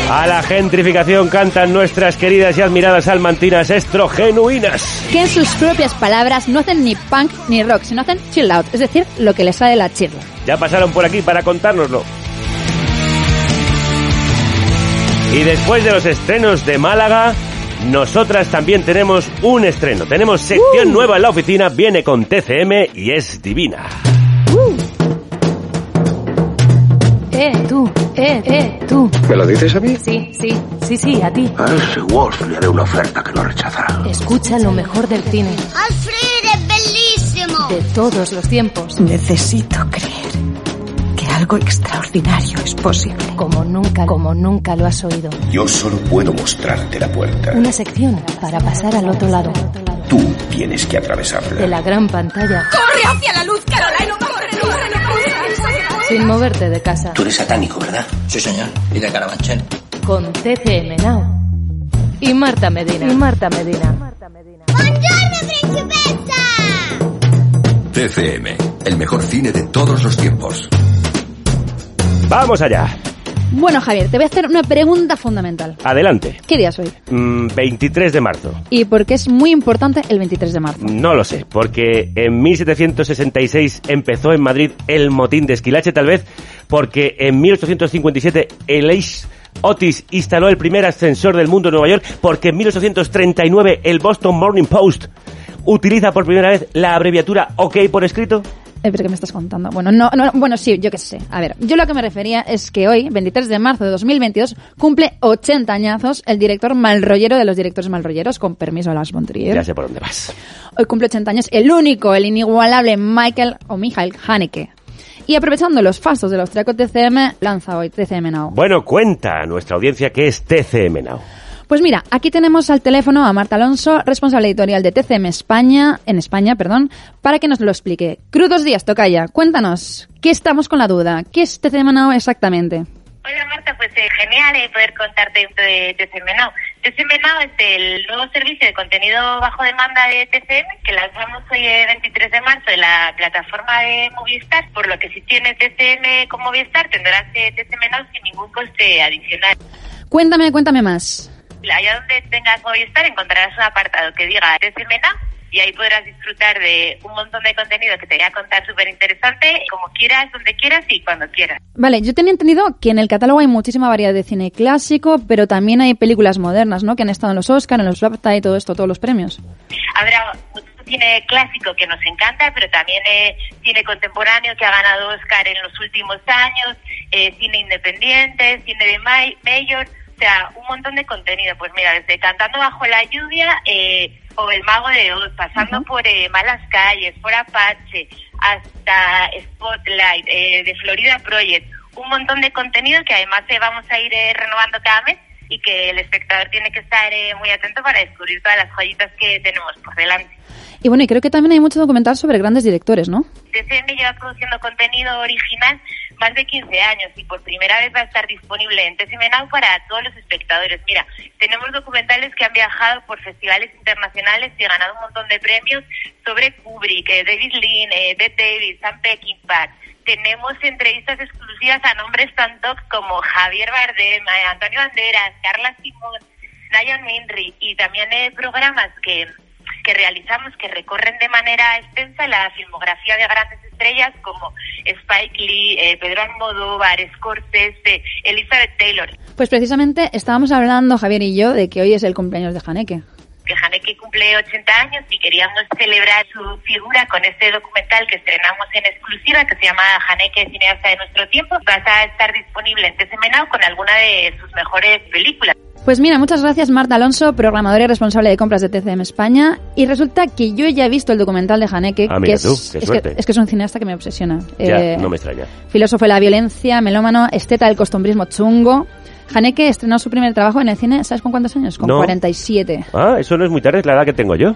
A la gentrificación cantan nuestras queridas y admiradas almantinas estrogenuinas. Que en sus propias palabras no hacen ni punk ni rock, sino hacen chill out, es decir, lo que les sale la chirla. Ya pasaron por aquí para contárnoslo. Y después de los estrenos de Málaga, nosotras también tenemos un estreno. Tenemos sección nueva en la oficina, viene con TCM y es divina. Eh, tú, eh, eh, tú. ¿Me lo dices a mí? Sí, sí, sí, sí, a ti. A ese Wolf le haré una oferta que no rechazará. Escucha lo mejor del cine, Alfred è bellissimo! de todos los tiempos. Necesito creer que algo extraordinario es posible. Como nunca, como nunca lo has oído. Yo solo puedo mostrarte la puerta. Una sección para pasar al otro lado Tú tienes que atravesarla. de la gran pantalla ¡Corre hacia la luz, sin moverte de casa. Tú eres satánico, ¿verdad? Sí, señor. Y de Carabanchel. Con TCM Now. Y Marta Medina. Y Marta Medina. Buongiorno, principessa! TCM, el mejor cine de todos los tiempos. Vamos allá. Bueno, Javier, te voy a hacer una pregunta fundamental. Adelante. ¿Qué día es hoy? Mm, 23 de marzo. Y por qué es muy importante el 23 de marzo. No lo sé, porque en 1766 empezó en Madrid el motín de Esquilache, tal vez porque en 1857 el Ace Otis instaló el primer ascensor del mundo en Nueva York, porque en 1839 el Boston Morning Post utiliza por primera vez la abreviatura OK por escrito. Eh, ¿Pero qué me estás contando? Bueno, no, no, bueno, sí, yo qué sé. A ver, yo lo que me refería es que hoy, 23 de marzo de 2022, cumple 80 añazos el director malrollero de los directores malrolleros, con permiso de las von Trier. Ya sé por dónde vas. Hoy cumple 80 años el único, el inigualable Michael o Michael Haneke. Y aprovechando los fastos del austriaco TCM, lanza hoy TCM Now. Bueno, cuenta a nuestra audiencia que es TCM Now. Pues mira, aquí tenemos al teléfono a Marta Alonso, responsable editorial de TCM España, en España, perdón, para que nos lo explique. Crudos días, Tocaya, cuéntanos, ¿qué estamos con la duda? ¿Qué es TCM Now exactamente? Hola Marta, pues eh, genial eh, poder contarte esto de TCM Now. TCM Now es el nuevo servicio de contenido bajo demanda de TCM que lanzamos hoy el 23 de marzo en la plataforma de Movistar, por lo que si tienes TCM con Movistar tendrás eh, TCM Now sin ningún coste adicional. Cuéntame, cuéntame más. Allá donde tengas Movistar encontrarás un apartado que diga Now y ahí podrás disfrutar de un montón de contenido que te voy a contar súper interesante, como quieras, donde quieras y cuando quieras. Vale, yo tenía entendido que en el catálogo hay muchísima variedad de cine clásico, pero también hay películas modernas, ¿no? Que han estado en los Oscar, en los BAFTA y todo esto, todos los premios. Habrá mucho cine clásico que nos encanta, pero también eh, cine contemporáneo que ha ganado Oscar en los últimos años, eh, cine independiente, cine de ma- mayor, o sea, un montón de contenido. Pues mira, desde Cantando bajo la lluvia eh, o El mago de Oz, pasando por eh, Malas calles, por Apache, hasta Spotlight, eh, de Florida Project, un montón de contenido que además eh, vamos a ir eh, renovando cada mes y que el espectador tiene que estar eh, muy atento para descubrir todas las joyitas que tenemos por delante. Y bueno, y creo que también hay mucho documental sobre grandes directores, ¿no? TCM lleva produciendo contenido original más de 15 años y por primera vez va a estar disponible en Now para todos los espectadores. Mira, tenemos documentales que han viajado por festivales internacionales y ganado un montón de premios sobre Kubrick, eh, David Lean, eh, Bette Davis, Sam Peckinpah. Tenemos entrevistas exclusivas a nombres tan top como Javier Bardem, eh, Antonio Banderas, Carla Simón, Nayan Minri y también eh, programas que que realizamos que recorren de manera extensa la filmografía de grandes estrellas como Spike Lee, eh, Pedro Almodóvar, Scorsese, Elizabeth Taylor. Pues precisamente estábamos hablando, Javier y yo, de que hoy es el cumpleaños de Haneke. Que Haneke cumple 80 años y queríamos celebrar su figura con este documental que estrenamos en exclusiva que se llama Haneke Cineasta de Nuestro Tiempo. Va a estar disponible en TCM Now con alguna de sus mejores películas. Pues mira, muchas gracias Marta Alonso, programadora y responsable de compras de TCM España. Y resulta que yo ya he visto el documental de Haneke, Ah, que, es, tú, qué es, que, es que es un cineasta que me obsesiona. Ya, Eh, no me extraña. Filósofo de la violencia, melómano, esteta del costumbrismo chungo. Haneke estrenó su primer trabajo en el cine, ¿sabes con cuántos años? Con No. 47. Ah, eso no es muy tarde, es la edad que tengo yo.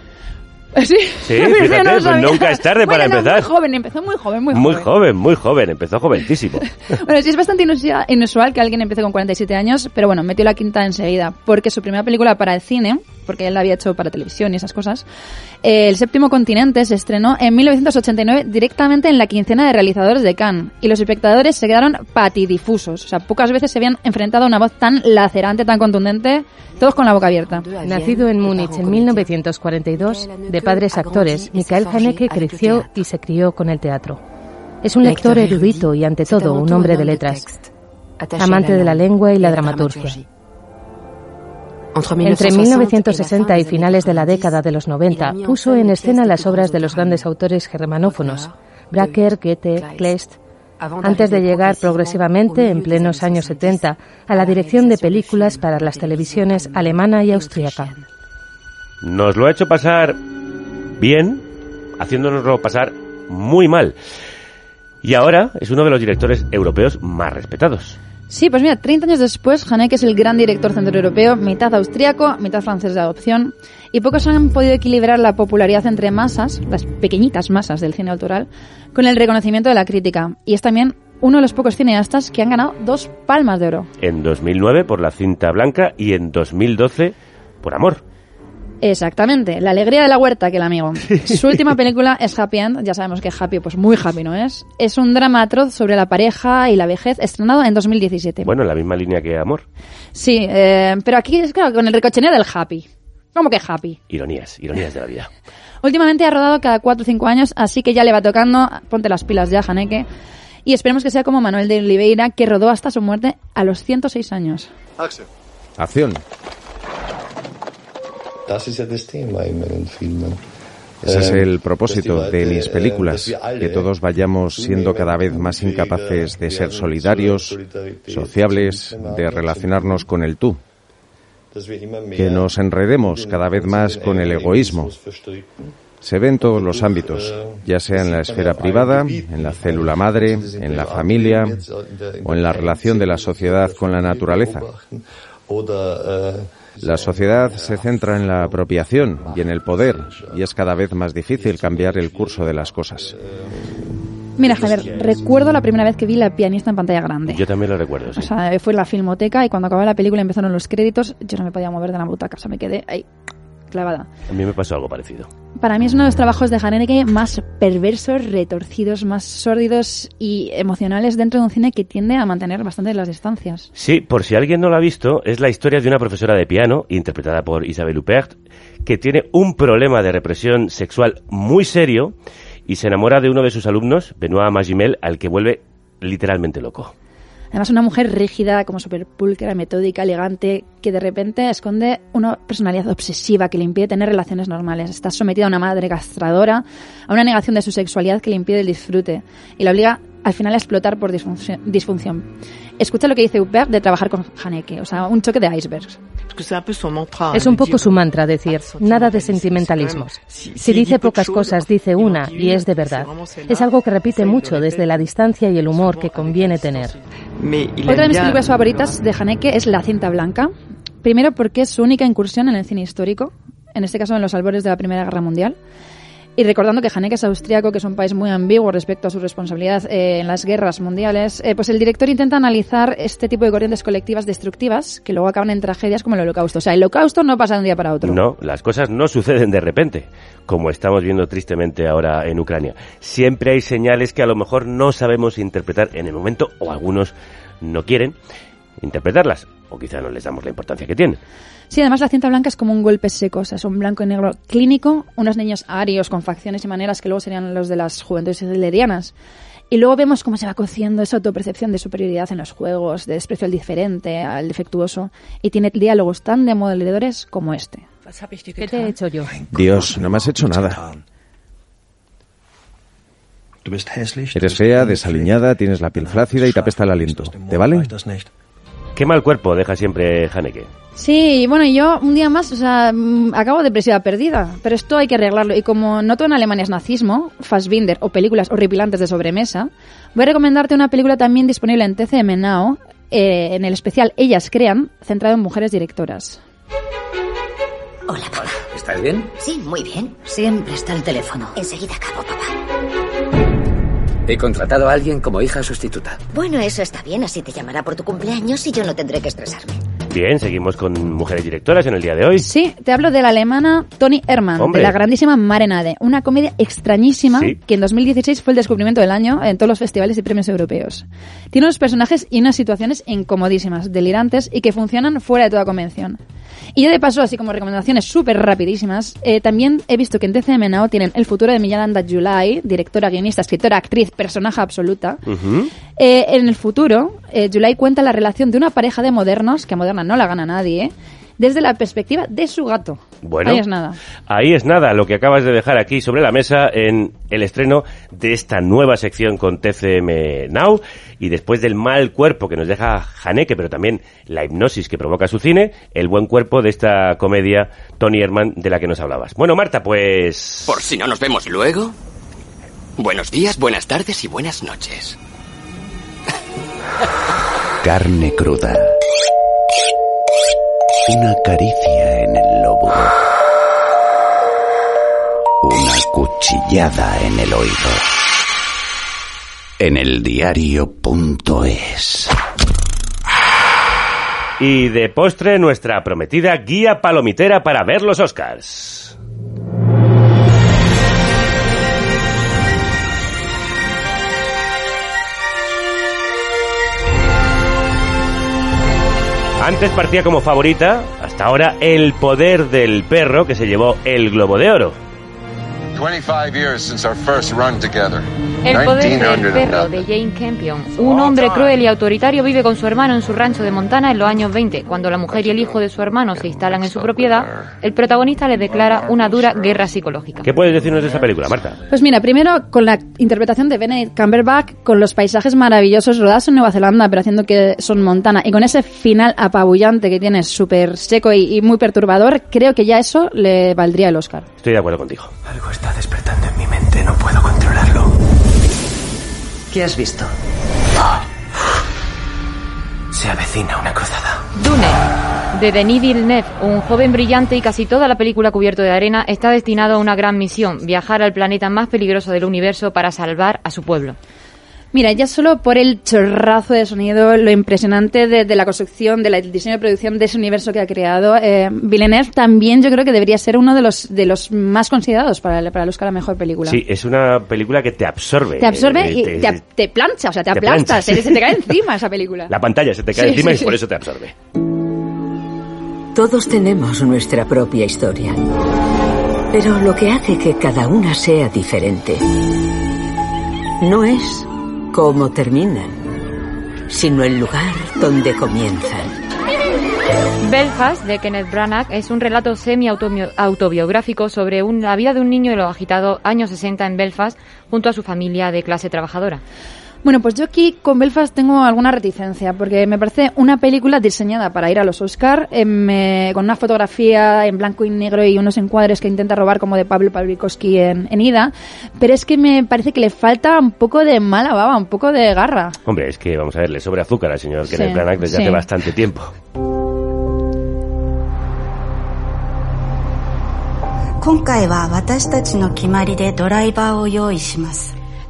<laughs> ¿Sí? Sí, <laughs> no pues nunca es tarde para no, empezar. Muy joven, empezó muy joven, muy, Muy joven. joven, muy joven, empezó joventísimo. <laughs> Bueno, sí es bastante inusual que alguien empiece con 47 años, pero bueno, metió la quinta enseguida, porque su primera película para el cine, porque él la había hecho para televisión y esas cosas, eh, El séptimo continente se estrenó en 1989 directamente en la quincena de realizadores de Cannes, y los espectadores se quedaron patidifusos, o sea, pocas veces se habían enfrentado a una voz tan lacerante, tan contundente, todos con la boca abierta. Nacido en Múnich en 1942, de padres actores, Michael Haneke creció y se crió con el teatro. Es un lector erudito y, ante todo, un hombre de letras, amante de la lengua y la dramaturgia. Entre 1960 y finales de la década de los 90, puso en escena las obras de los grandes autores germanófonos, Bracker, Goethe, Kleist, antes de llegar progresivamente, en plenos años 70, a la dirección de películas para las televisiones alemana y austríaca. Nos lo ha hecho pasar bien, haciéndonoslo pasar muy mal. Y ahora es uno de los directores europeos más respetados. Sí, pues mira, 30 años después, Haneke es el gran director centroeuropeo, mitad austriaco, mitad francés de adopción, y pocos han podido equilibrar la popularidad entre masas, las pequeñitas masas del cine autoral, con el reconocimiento de la crítica. Y es también uno de los pocos cineastas que han ganado dos palmas de oro. En 2009 por La cinta blanca y en 2012 por Amor. Exactamente, La alegría de la huerta que el amigo. Su última película es Happy End, ya sabemos que Happy, pues muy happy no es. Es un drama atroz sobre la pareja y la vejez, estrenado en 2017. Bueno, en la misma línea que Amor. Sí, eh, pero aquí es claro, con el recocheneo del Happy. ¿Cómo que Happy? Ironías, ironías de la vida. <laughs> Últimamente ha rodado cada 4 o 5 años, así que ya le va tocando, ponte las pilas ya, Haneke. Y esperemos que sea como Manuel de Oliveira, que rodó hasta su muerte a los 106 años. Acción. Ese es el propósito de mis películas, que todos vayamos siendo cada vez más incapaces de ser solidarios, sociables, de relacionarnos con el tú, que nos enredemos cada vez más con el egoísmo. Se ve en todos los ámbitos, ya sea en la esfera privada, en la célula madre, en la familia o en la relación de la sociedad con la naturaleza. La sociedad se centra en la apropiación y en el poder, y es cada vez más difícil cambiar el curso de las cosas. Mira, Javier, recuerdo la primera vez que vi La pianista en pantalla grande. Yo también lo recuerdo, sí. O sea, fue en la filmoteca y cuando acababa la película y empezaron los créditos, yo no me podía mover de la butaca, o sea, me quedé ahí clavada. A mí me pasó algo parecido. Para mí es uno de los trabajos de Haneke más perversos, retorcidos, más sórdidos y emocionales dentro de un cine que tiende a mantener bastante las distancias. Sí, por si alguien no lo ha visto, es la historia de una profesora de piano, interpretada por Isabelle Huppert, que tiene un problema de represión sexual muy serio y se enamora de uno de sus alumnos, Benoit Magimel, al que vuelve literalmente loco. Además, una mujer rígida, como súper metódica, elegante, que de repente esconde una personalidad obsesiva que le impide tener relaciones normales. Está sometida a una madre castradora, a una negación de su sexualidad que le impide el disfrute y la obliga al final a explotar por disfunción. Escucha lo que dice Huppert de trabajar con Haneke, o sea, un choque de icebergs. Es un poco su mantra decir, nada de sentimentalismos. Si dice pocas cosas, dice una y es de verdad. Es algo que repite mucho desde la distancia y el humor que conviene tener. Otra de mis películas favoritas de Haneke es La cinta blanca. Primero porque es su única incursión en el cine histórico, en este caso en los albores de la Primera Guerra Mundial. Y recordando que Haneke es austriaco, que es un país muy ambiguo respecto a su responsabilidad eh, en las guerras mundiales, eh, pues el director intenta analizar este tipo de corrientes colectivas destructivas que luego acaban en tragedias como el holocausto. O sea, el holocausto no pasa de un día para otro. No, las cosas no suceden de repente, como estamos viendo tristemente ahora en Ucrania. Siempre hay señales que a lo mejor no sabemos interpretar en el momento, o algunos no quieren interpretarlas, o quizá no les damos la importancia que tienen. Sí, además la cinta blanca es como un golpe seco, o sea, es un blanco y negro clínico, unos niños arios con facciones y maneras que luego serían los de las juventudes hitlerianas. Y luego vemos cómo se va cociendo esa autopercepción de superioridad en los juegos, de desprecio al diferente, al defectuoso, y tiene diálogos tan demoledores como este. ¿Qué te he hecho yo? Dios, no me has hecho nada. Eres fea, desaliñada, tienes la piel flácida y te apesta el aliento. ¿Te vale? Qué mal cuerpo deja siempre Haneke. Sí, bueno, y yo un día más, o sea, mm, acabo depresiva perdida, pero esto hay que arreglarlo. Y como no todo en Alemania es nazismo, Fassbinder o películas horripilantes de sobremesa, voy a recomendarte una película también disponible en TCM Now, eh, en el especial Ellas Crean, centrado en mujeres directoras. Hola, papá. ¿Estás bien? Sí, muy bien. Siempre está el teléfono. Enseguida acabo, papá. He contratado a alguien como hija sustituta. Bueno, eso está bien, así te llamará por tu cumpleaños y yo no tendré que estresarme. Bien, seguimos con mujeres directoras en el día de hoy. Sí, te hablo de la alemana Toni Hombre. de la grandísima Marenade, una comedia extrañísima Sí. que en 2016 fue el descubrimiento del año en todos los festivales y premios europeos. Tiene unos personajes y unas situaciones incomodísimas, delirantes y que funcionan fuera de toda convención. Y ya de paso, así como recomendaciones súper rapidísimas, eh, también he visto que en TCM Now tienen El futuro de Miranda July, directora, guionista, escritora, actriz, personaje absoluta. Eh, en el futuro, eh, July cuenta la relación de una pareja de modernos, que a moderna no la gana nadie, desde la perspectiva de su gato. Bueno, Ahí es nada. Ahí es nada, lo que acabas de dejar aquí sobre la mesa en el estreno de esta nueva sección con TCM Now y después del mal cuerpo que nos deja Haneke, pero también la hipnosis que provoca su cine, el buen cuerpo de esta comedia Tony Herman de la que nos hablabas. Bueno, Marta, pues... Por si no nos vemos luego. Buenos días, buenas tardes y buenas noches. Carne cruda. Una caricia en el lóbulo. Una cuchillada en el oído. En el diario.es. Y de postre, nuestra prometida guía palomitera para ver los Oscars. Antes partía como favorita, hasta ahora El poder del perro que se llevó el Globo de Oro. 25 years since our first run together. El poder del 1900 and perro de Jane Campion. Un hombre cruel y autoritario vive con su hermano en su rancho de Montana en los años 20. Cuando la mujer y el hijo de su hermano se instalan en su propiedad, el protagonista le declara una dura guerra psicológica. ¿Qué puedes decirnos de esta película, Marta? Pues mira, primero con la interpretación de Benedict Cumberbatch, con los paisajes maravillosos rodados en Nueva Zelanda, pero haciendo que son Montana, y con ese final apabullante que tiene súper seco y, y muy perturbador, creo que ya eso le valdría el Oscar. Estoy de acuerdo contigo. Algo está despertando en mi mente, no puedo controlarlo. ¿Qué has visto? Se avecina una cruzada. Dune, De Denis Villeneuve, un joven brillante y casi toda la película cubierto de arena, está destinado a una gran misión, viajar al planeta más peligroso del universo para salvar a su pueblo. Mira, ya solo por el chorrazo de sonido, lo impresionante de, de la construcción, del diseño de producción de ese universo que ha creado, eh, Villeneuve también yo creo que debería ser uno de los de los más considerados para, el- para el Oscar a Mejor Película. Sí, es una película que te absorbe. Te absorbe Eh, y te, te plancha, o sea, te, te se, te cae <laughs> encima esa película. La pantalla se te cae Sí, encima sí, y sí. por eso te absorbe. Todos tenemos nuestra propia historia. Pero lo que hace que cada una sea diferente no es cómo terminan, sino el lugar donde comienzan. Belfast, de Kenneth Branagh, es un relato semi-autobiográfico sobre la vida de un niño de los agitados años 60 en Belfast junto a su familia de clase trabajadora. Bueno, pues yo aquí con Belfast tengo alguna reticencia, porque me parece una película diseñada para ir a los Oscar, eh, con una fotografía en blanco y negro y unos encuadres que intenta robar como de Pablo Pavlikovsky en, en, Ida, pero es que me parece que le falta un poco de mala baba, un poco de garra. Hombre, es que vamos a ver, le sobra azúcar al señor que sí, en el plan desde sí. hace bastante tiempo.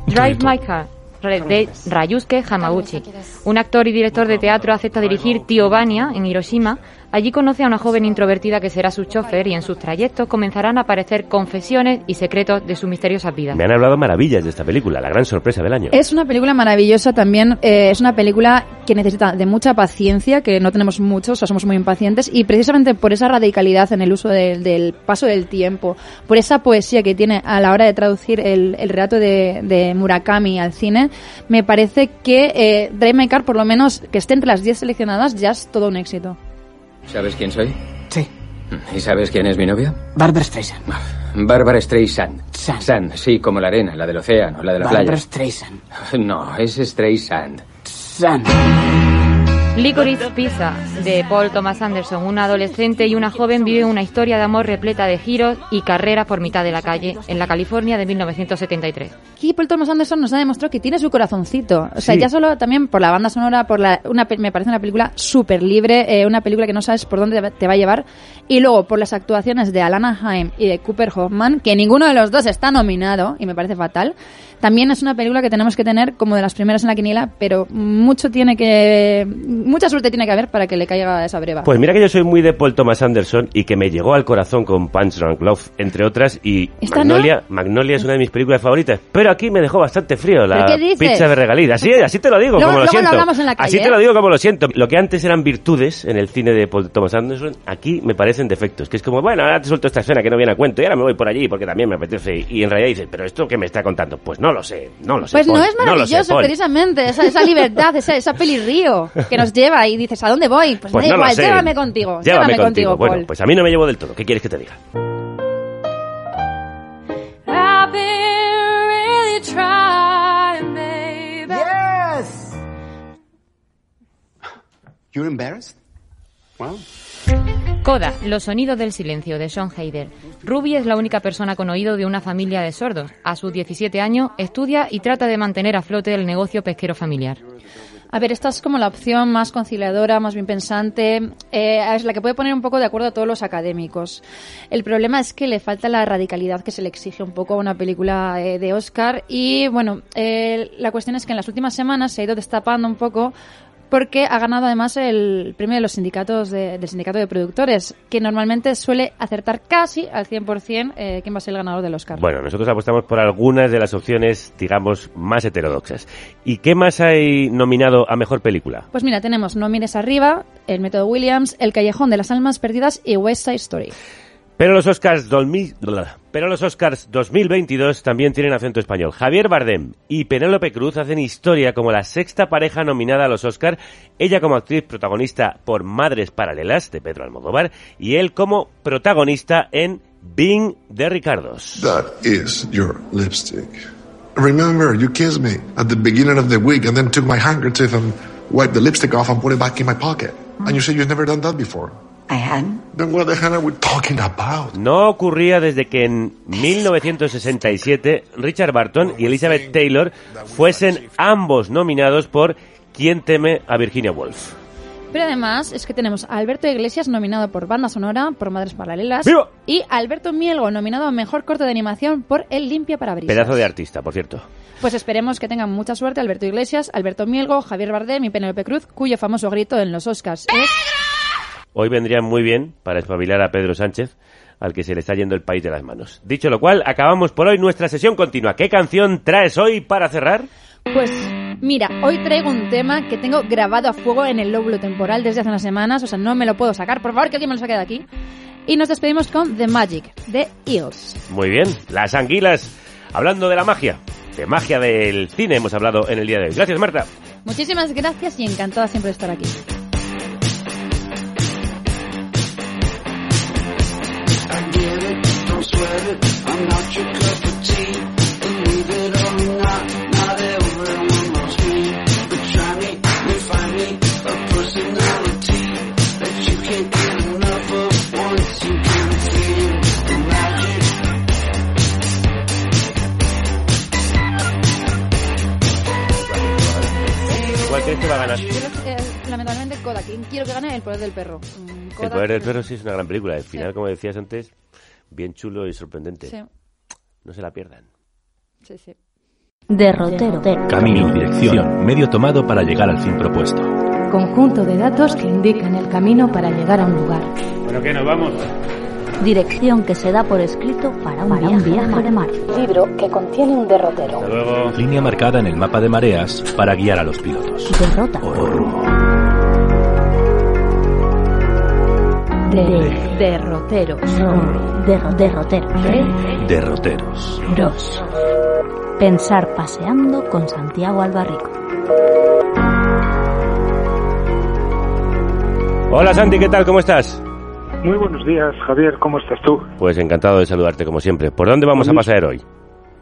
Drive my car de Rayusuke Hamaguchi. Un actor y director de teatro acepta dirigir Tío Bania en Hiroshima. Allí conoce a una joven introvertida que será su chofer y en sus trayectos comenzarán a aparecer confesiones y secretos de sus misteriosas vidas. Me han hablado maravillas de esta película, la gran sorpresa del año. Es una película maravillosa también, eh, es una película que necesita de mucha paciencia, que no tenemos mucho, o sea, somos muy impacientes, y precisamente por esa radicalidad en el uso del- del paso del tiempo, por esa poesía que tiene a la hora de traducir el, el relato de, de Murakami al cine, me parece que eh, Drive My Car, por lo menos que esté entre las 10 seleccionadas, ya es todo un éxito. ¿Sabes quién soy? Sí. ¿Y sabes quién es mi novia? Barbara Streisand. Bárbara Streisand. Sand, sí, como la arena, la del océano, la de la Barbara playa. Streisand. <laughs> No, es Streisand. Sand. Licorice Pizza, de Paul Thomas Anderson. Un adolescente y una joven viven una historia de amor repleta de giros y carreras por mitad de la calle en la California de 1973. Aquí Paul Thomas Anderson nos ha demostrado que tiene su corazoncito. O sea, Sí. ya solo también por la banda sonora, por la, una, me parece una película súper libre, eh, una película que no sabes por dónde te va- te va a llevar. Y luego por las actuaciones de Alana Haim y de Cooper Hoffman, que ninguno de los dos está nominado, y me parece fatal. También es una película que tenemos que tener como de las primeras en la quiniela, pero mucho tiene que, mucha suerte tiene que haber para que le caiga esa breva. Pues mira que yo soy muy de Paul Thomas Anderson y que me llegó al corazón con Punch Drunk Love, entre otras, y ¿Esta Magnolia, Magnolia es una de mis películas favoritas, pero aquí me dejó bastante frío la pizza de regalida. Así, así te lo digo, Luego- como lo lo siento. hablamos en la calle, así te ¿eh? lo digo como lo siento. Lo que antes eran virtudes en el cine de Paul Thomas Anderson, aquí me parecen defectos, que es como, bueno, ahora te suelto esta escena que no viene a cuento y ahora me voy por allí porque también me apetece. Y en realidad dices, pero esto que me está contando, pues no lo sé, no lo sé. Pues no Paul, es lo sé, maravilloso, Paul. precisamente, esa, esa libertad, esa, esa peli río que nos lleva y dices, ¿a dónde voy? Pues, Pues da no igual, sé. llévame contigo, Llévame llévame, contigo, Bueno, Paul. pues a mí no me llevo del todo. ¿Qué quieres que te diga? I've been really trying, baby. Yes. You're embarrassed? Well, Coda, Los sonidos del silencio, de Sean Hayder. Ruby es la única persona con oído de una familia de sordos. A sus 17 años estudia y trata de mantener a flote el negocio pesquero familiar. A ver, esta es como la opción más conciliadora, más bien pensante, eh, es la que puede poner un poco de acuerdo a todos los académicos. El problema es que le falta la radicalidad que se le exige un poco a una película eh, de Oscar y bueno, eh, la cuestión es que en las últimas semanas se ha ido destapando un poco porque ha ganado además el premio de los sindicatos de- del sindicato de productores, que normalmente suele acertar casi al 100% eh, quién va a ser el ganador del Oscar. Bueno, nosotros apostamos por algunas de las opciones, digamos, más heterodoxas. ¿Y qué más hay nominado a mejor película? Pues mira, tenemos No mires arriba, El método Williams, El callejón de las almas perdidas y West Side Story. Pero los Oscars 2000 pero los Oscars 2022 también tienen acento español. Javier Bardem y Penélope Cruz hacen historia como la sexta pareja nominada a los Oscars, ella como actriz protagonista por Madres Paralelas de Pedro Almodóvar y él como protagonista en Bing de Ricardos. That is your lipstick. Remember, you kissed me at the beginning of the week and then took my handkerchief and wiped the lipstick off and put it back in my pocket. And you said you've never done that before. I hadn't. Then what the hell are we talking about? No ocurría desde que en 1967 Richard Barton y Elizabeth Taylor fuesen ambos nominados por ¿Quién teme a Virginia Woolf? Pero además es que tenemos a Alberto Iglesias nominado por Banda Sonora, por Madres Paralelas. ¡Viva! Y Alberto Mielgo nominado a Mejor Corto de Animación por El Limpia Parabrisas. Pedazo de artista, por cierto. Pues esperemos que tengan mucha suerte Alberto Iglesias, Alberto Mielgo, Javier Bardem y Penélope Cruz, cuyo famoso grito en los Oscars es... Hoy vendrían muy bien para espabilar a Pedro Sánchez, al que se le está yendo el país de las manos. Dicho lo cual, acabamos por hoy nuestra sesión continua. ¿Qué canción traes hoy para cerrar? Pues mira, hoy traigo un tema que tengo grabado a fuego en el lóbulo temporal desde hace unas semanas, o sea, no me lo puedo sacar. Por favor, que alguien me lo saque de aquí. Y nos despedimos con The Magic, de Eels. Muy bien, las anguilas. Hablando de la magia, de magia del cine hemos hablado en el día de hoy. Gracias, Marta. Muchísimas gracias y encantada siempre de estar aquí. Lamentablemente, Kodak. Quiero que gane El Poder del Perro. Mm, El poder del perro sí es una gran película. El final, como decías antes, bien chulo y sorprendente. Sí, No se la pierdan. sí, sí. Derrotero. Camino, dirección, medio tomado para llegar al fin propuesto. Conjunto de datos que indican el camino para llegar a un lugar. Bueno, ¿qué nos vamos? Dirección que se da por escrito para un, viaje, de mar. Libro que contiene un derrotero. luego. Línea marcada en el mapa de mareas para guiar a los pilotos. Derrota. O rumbo. De derroteros. Derro- derrotero. Derroteros. Dos. Pensar paseando con Santiago Albarrico. Hola Santi, ¿qué tal? ¿Cómo estás? Muy buenos días, Javier, ¿cómo estás tú? Pues encantado de saludarte como siempre. ¿Por dónde vamos a pasar hoy?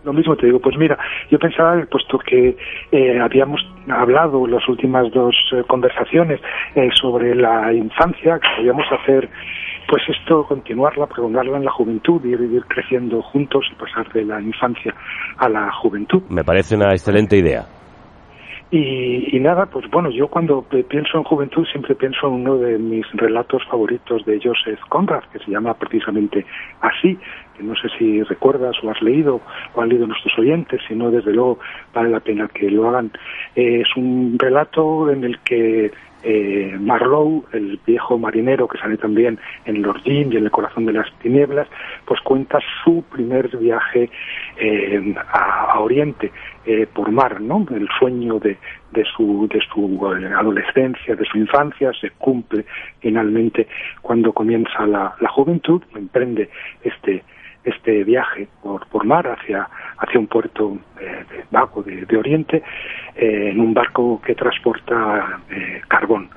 Lo mismo te digo, pues mira, yo pensaba, puesto que eh, habíamos hablado en las últimas dos eh, conversaciones eh, sobre la infancia, que podíamos hacer, pues esto, continuarla, prolongarla en la juventud, ir, ir creciendo juntos y pasar de la infancia a la juventud. Me parece una excelente idea. Y, y nada, pues bueno, yo cuando pienso en juventud siempre pienso en uno de mis relatos favoritos de Joseph Conrad, que se llama precisamente así, no sé si recuerdas o has leído o han leído nuestros oyentes, si no, desde luego vale la pena que lo hagan. Eh, es un relato en el que eh, Marlowe, el viejo marinero que sale también en Los Jim y en el corazón de las tinieblas, pues cuenta su primer viaje eh, a, Oriente eh, por mar, ¿no? El sueño de, de su, de su adolescencia, de su infancia, se cumple finalmente cuando comienza la, la juventud, emprende este este viaje por, por mar hacia, hacia un puerto eh, de vago de, Oriente eh, en un barco que transporta eh, carbón.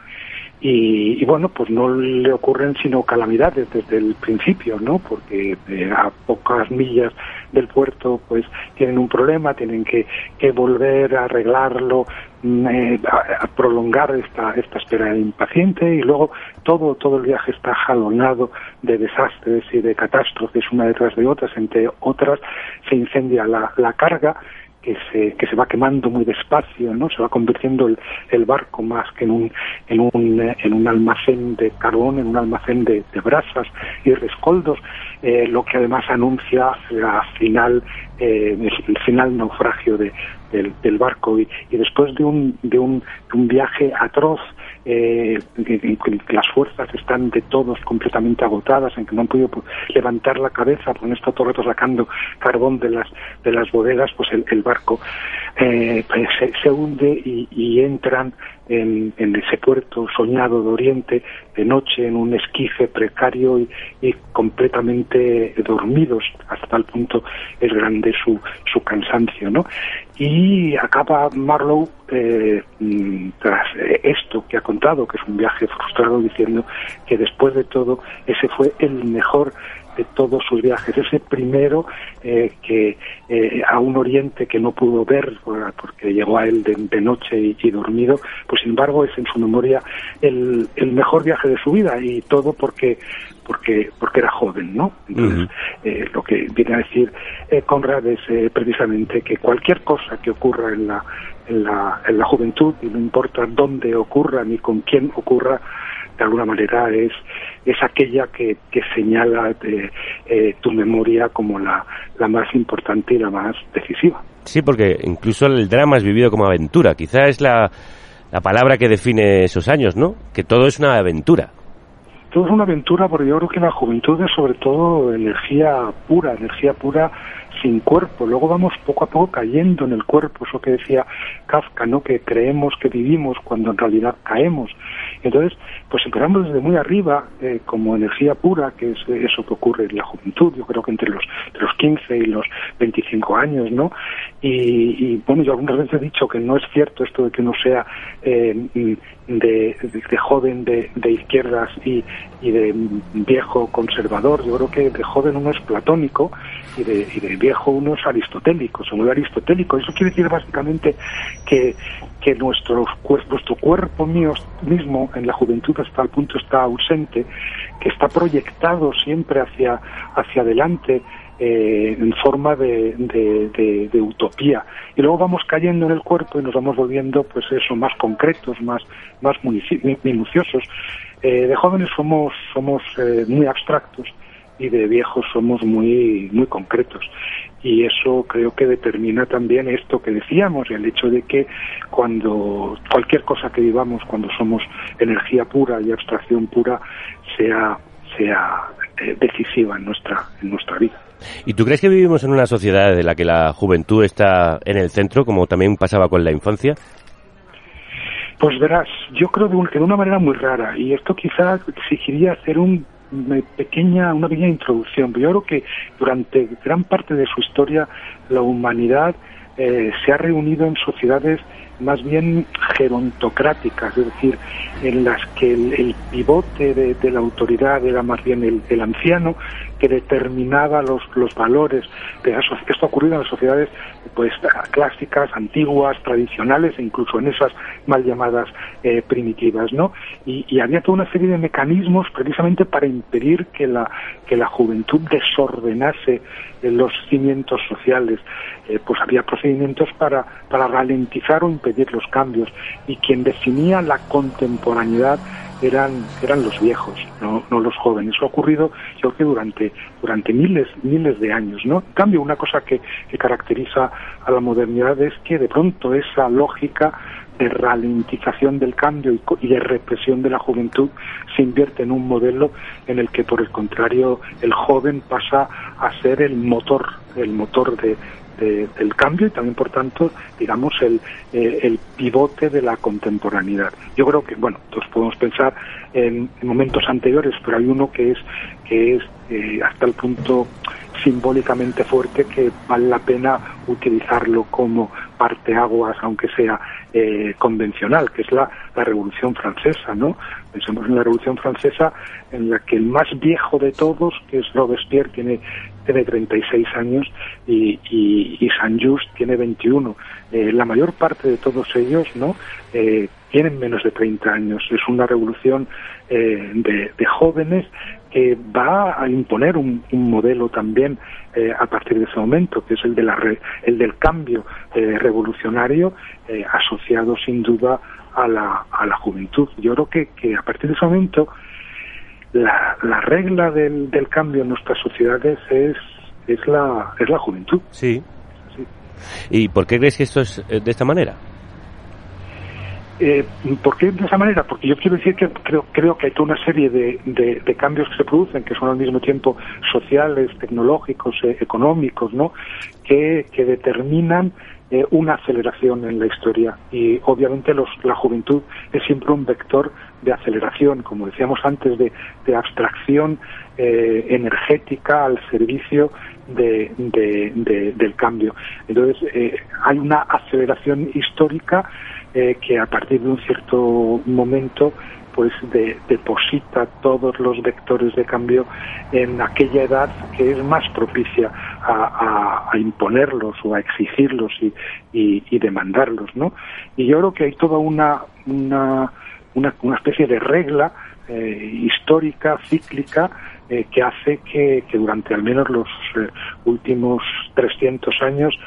Y, y bueno, pues no le ocurren sino calamidades desde el principio, ¿no? Porque eh, a pocas millas del puerto pues tienen un problema, tienen que, que volver a arreglarlo, mm, eh, a, prolongar esta, esta espera impaciente y luego todo, todo el viaje está jalonado de desastres y de catástrofes una detrás de otras, entre otras se incendia la, la carga que se, que se va quemando muy despacio, ¿no? Se va convirtiendo el, el barco más que en un, en un, eh, en un almacén de carbón, en un almacén de, de brasas y rescoldos, eh, lo que además anuncia la final, eh, el, final naufragio de, del, del barco y, y después de un, de un, de un viaje atroz eh, las fuerzas están de todos completamente agotadas, en que no han podido levantar la cabeza, porque han estado todo el sacando carbón de las, de las bodegas, pues el, el barco eh, pues, se, se hunde y entran en, ese puerto soñado de Oriente de noche en un esquife precario y, y completamente dormidos hasta tal punto es grande su, su cansancio, ¿no? Y acaba Marlowe eh, mm, tras eh, esto que ha contado, que es un viaje frustrado, diciendo que después de todo ese fue el mejor de todos sus viajes. Ese primero eh, que eh, a un oriente que no pudo ver porque llegó a él de, noche y, dormido, pues sin embargo es en su memoria el, el mejor viaje de su vida y todo porque porque porque era joven, ¿no? Entonces, eh, lo que viene a decir eh, Conrad es eh, precisamente que cualquier cosa que ocurra en la, en la, en la juventud, y no importa dónde ocurra ni con quién ocurra, de alguna manera es, es aquella que, que señala eh, tu memoria como la, la más importante y la más decisiva. Sí, porque incluso el drama es vivido como aventura. Quizá es la, la palabra que define esos años, ¿no? Que todo es una aventura todo es una aventura porque yo creo que la juventud es sobre todo energía pura, energía pura sin cuerpo. Luego vamos poco a poco cayendo en el cuerpo, eso que decía Kafka, ¿no? Que creemos que vivimos cuando en realidad caemos. Entonces, pues empezamos desde muy arriba eh, como energía pura, que es eso que ocurre en la juventud, yo creo que entre los, entre los 15 y los 25 años, ¿no? Y, bueno, yo algunas veces he dicho que no es cierto esto de que uno sea eh, de, joven de, de izquierdas y, y, de viejo conservador. Yo creo que de joven uno es platónico y de, y de viejo uno es aristotélico, se muy aristotélico. Eso quiere decir básicamente que, que nuestro, nuestro cuerpo mío, mismo en la juventud hasta el punto está ausente, que está proyectado siempre hacia, hacia adelante, eh, en forma de, de, utopía. Y luego vamos cayendo en el cuerpo y nos vamos volviendo, pues eso, más concretos, más, más minuciosos. Eh, de jóvenes somos, somos eh, muy abstractos y de viejos somos muy, muy concretos. Y eso creo que determina también esto que decíamos, el hecho de que cuando cualquier cosa que vivamos, cuando somos energía pura y abstracción pura, sea, sea decisiva en nuestra, en nuestra vida. ¿Y tú crees que vivimos en una sociedad en la que la juventud está en el centro, como también pasaba con la infancia? Pues verás, yo creo que de una manera muy rara, y esto quizás exigiría hacer un pequeña, una pequeña introducción. Yo creo que durante gran parte de su historia la humanidad eh, se ha reunido en sociedades más bien gerontocráticas, es decir, en las que el, pivote de, la autoridad era más bien el, el anciano que determinaba los, los valores de eso. Esto ha ocurrido en las sociedades pues clásicas, antiguas, tradicionales e incluso en esas mal llamadas eh, primitivas, ¿no? Y, y, había toda una serie de mecanismos precisamente para impedir que la que la juventud desordenase los cimientos sociales. Eh, pues había procedimientos para para ralentizar o impedir los cambios y quien definía la contemporaneidad eran, eran los viejos, no, no los jóvenes. Eso ha ocurrido, yo creo que durante, durante miles, miles de años, ¿no? En cambio, una cosa que, que caracteriza a la modernidad es que de pronto esa lógica de ralentización del cambio y de represión de la juventud se invierte en un modelo en el que por el contrario el joven pasa a ser el motor el motor de, del cambio y también, por tanto, digamos, el, eh, el pivote de la contemporaneidad. Yo creo que, bueno, todos podemos pensar en, momentos anteriores, pero hay uno que es, que es eh, hasta el punto simbólicamente fuerte que vale la pena utilizarlo como parteaguas, aunque sea eh, convencional, que es la, la Revolución Francesa, ¿no? Pensemos en la Revolución Francesa en la que el más viejo de todos, que es Robespierre, tiene tiene 36 años y, y, y Just tiene 21. Eh, la mayor parte de todos ellos no eh, tienen menos de 30 años. Es una revolución eh, de, jóvenes que va a imponer un, modelo también a partir de ese momento, que es el, de la el del cambio revolucionario asociado sin duda a la, a la juventud. Yo creo que, que a partir de ese momento la, la regla del, del cambio en nuestras sociedades es, es, la, es la juventud. Sí. ¿Y por qué crees que esto es eh, de esta manera? Eh, ¿Por qué de esa manera? Porque yo quiero decir que creo, creo que hay toda una serie de, de, cambios que se producen, que son al mismo tiempo sociales, tecnológicos, eh, económicos, ¿no? Que, que determinan eh, una aceleración en la historia y obviamente los, la juventud es siempre un vector de aceleración, como decíamos antes, de, de abstracción eh, energética al servicio de, de, del cambio. Entonces, eh, hay una aceleración histórica que a partir de un cierto momento pues de, deposita todos los vectores de cambio en aquella edad que es más propicia a, imponerlos o a exigirlos y, demandarlos, ¿no? Y yo creo que hay toda una, una, una, especie de regla eh, histórica, cíclica, eh, que hace que, que, durante al menos los eh, últimos 300 años,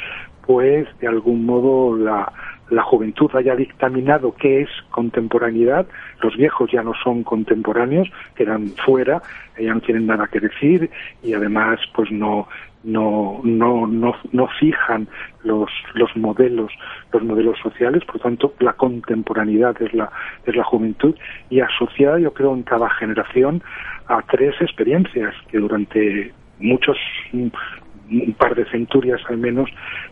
pues de algún modo la, la juventud haya dictaminado qué es contemporaneidad, los viejos ya no son contemporáneos, quedan fuera, ya no tienen nada que decir y además pues no no no no, fijan los los modelos los modelos sociales, por lo tanto la contemporaneidad es la es la juventud y asociada yo creo en cada generación a tres experiencias que durante muchos un par de centurias al menos,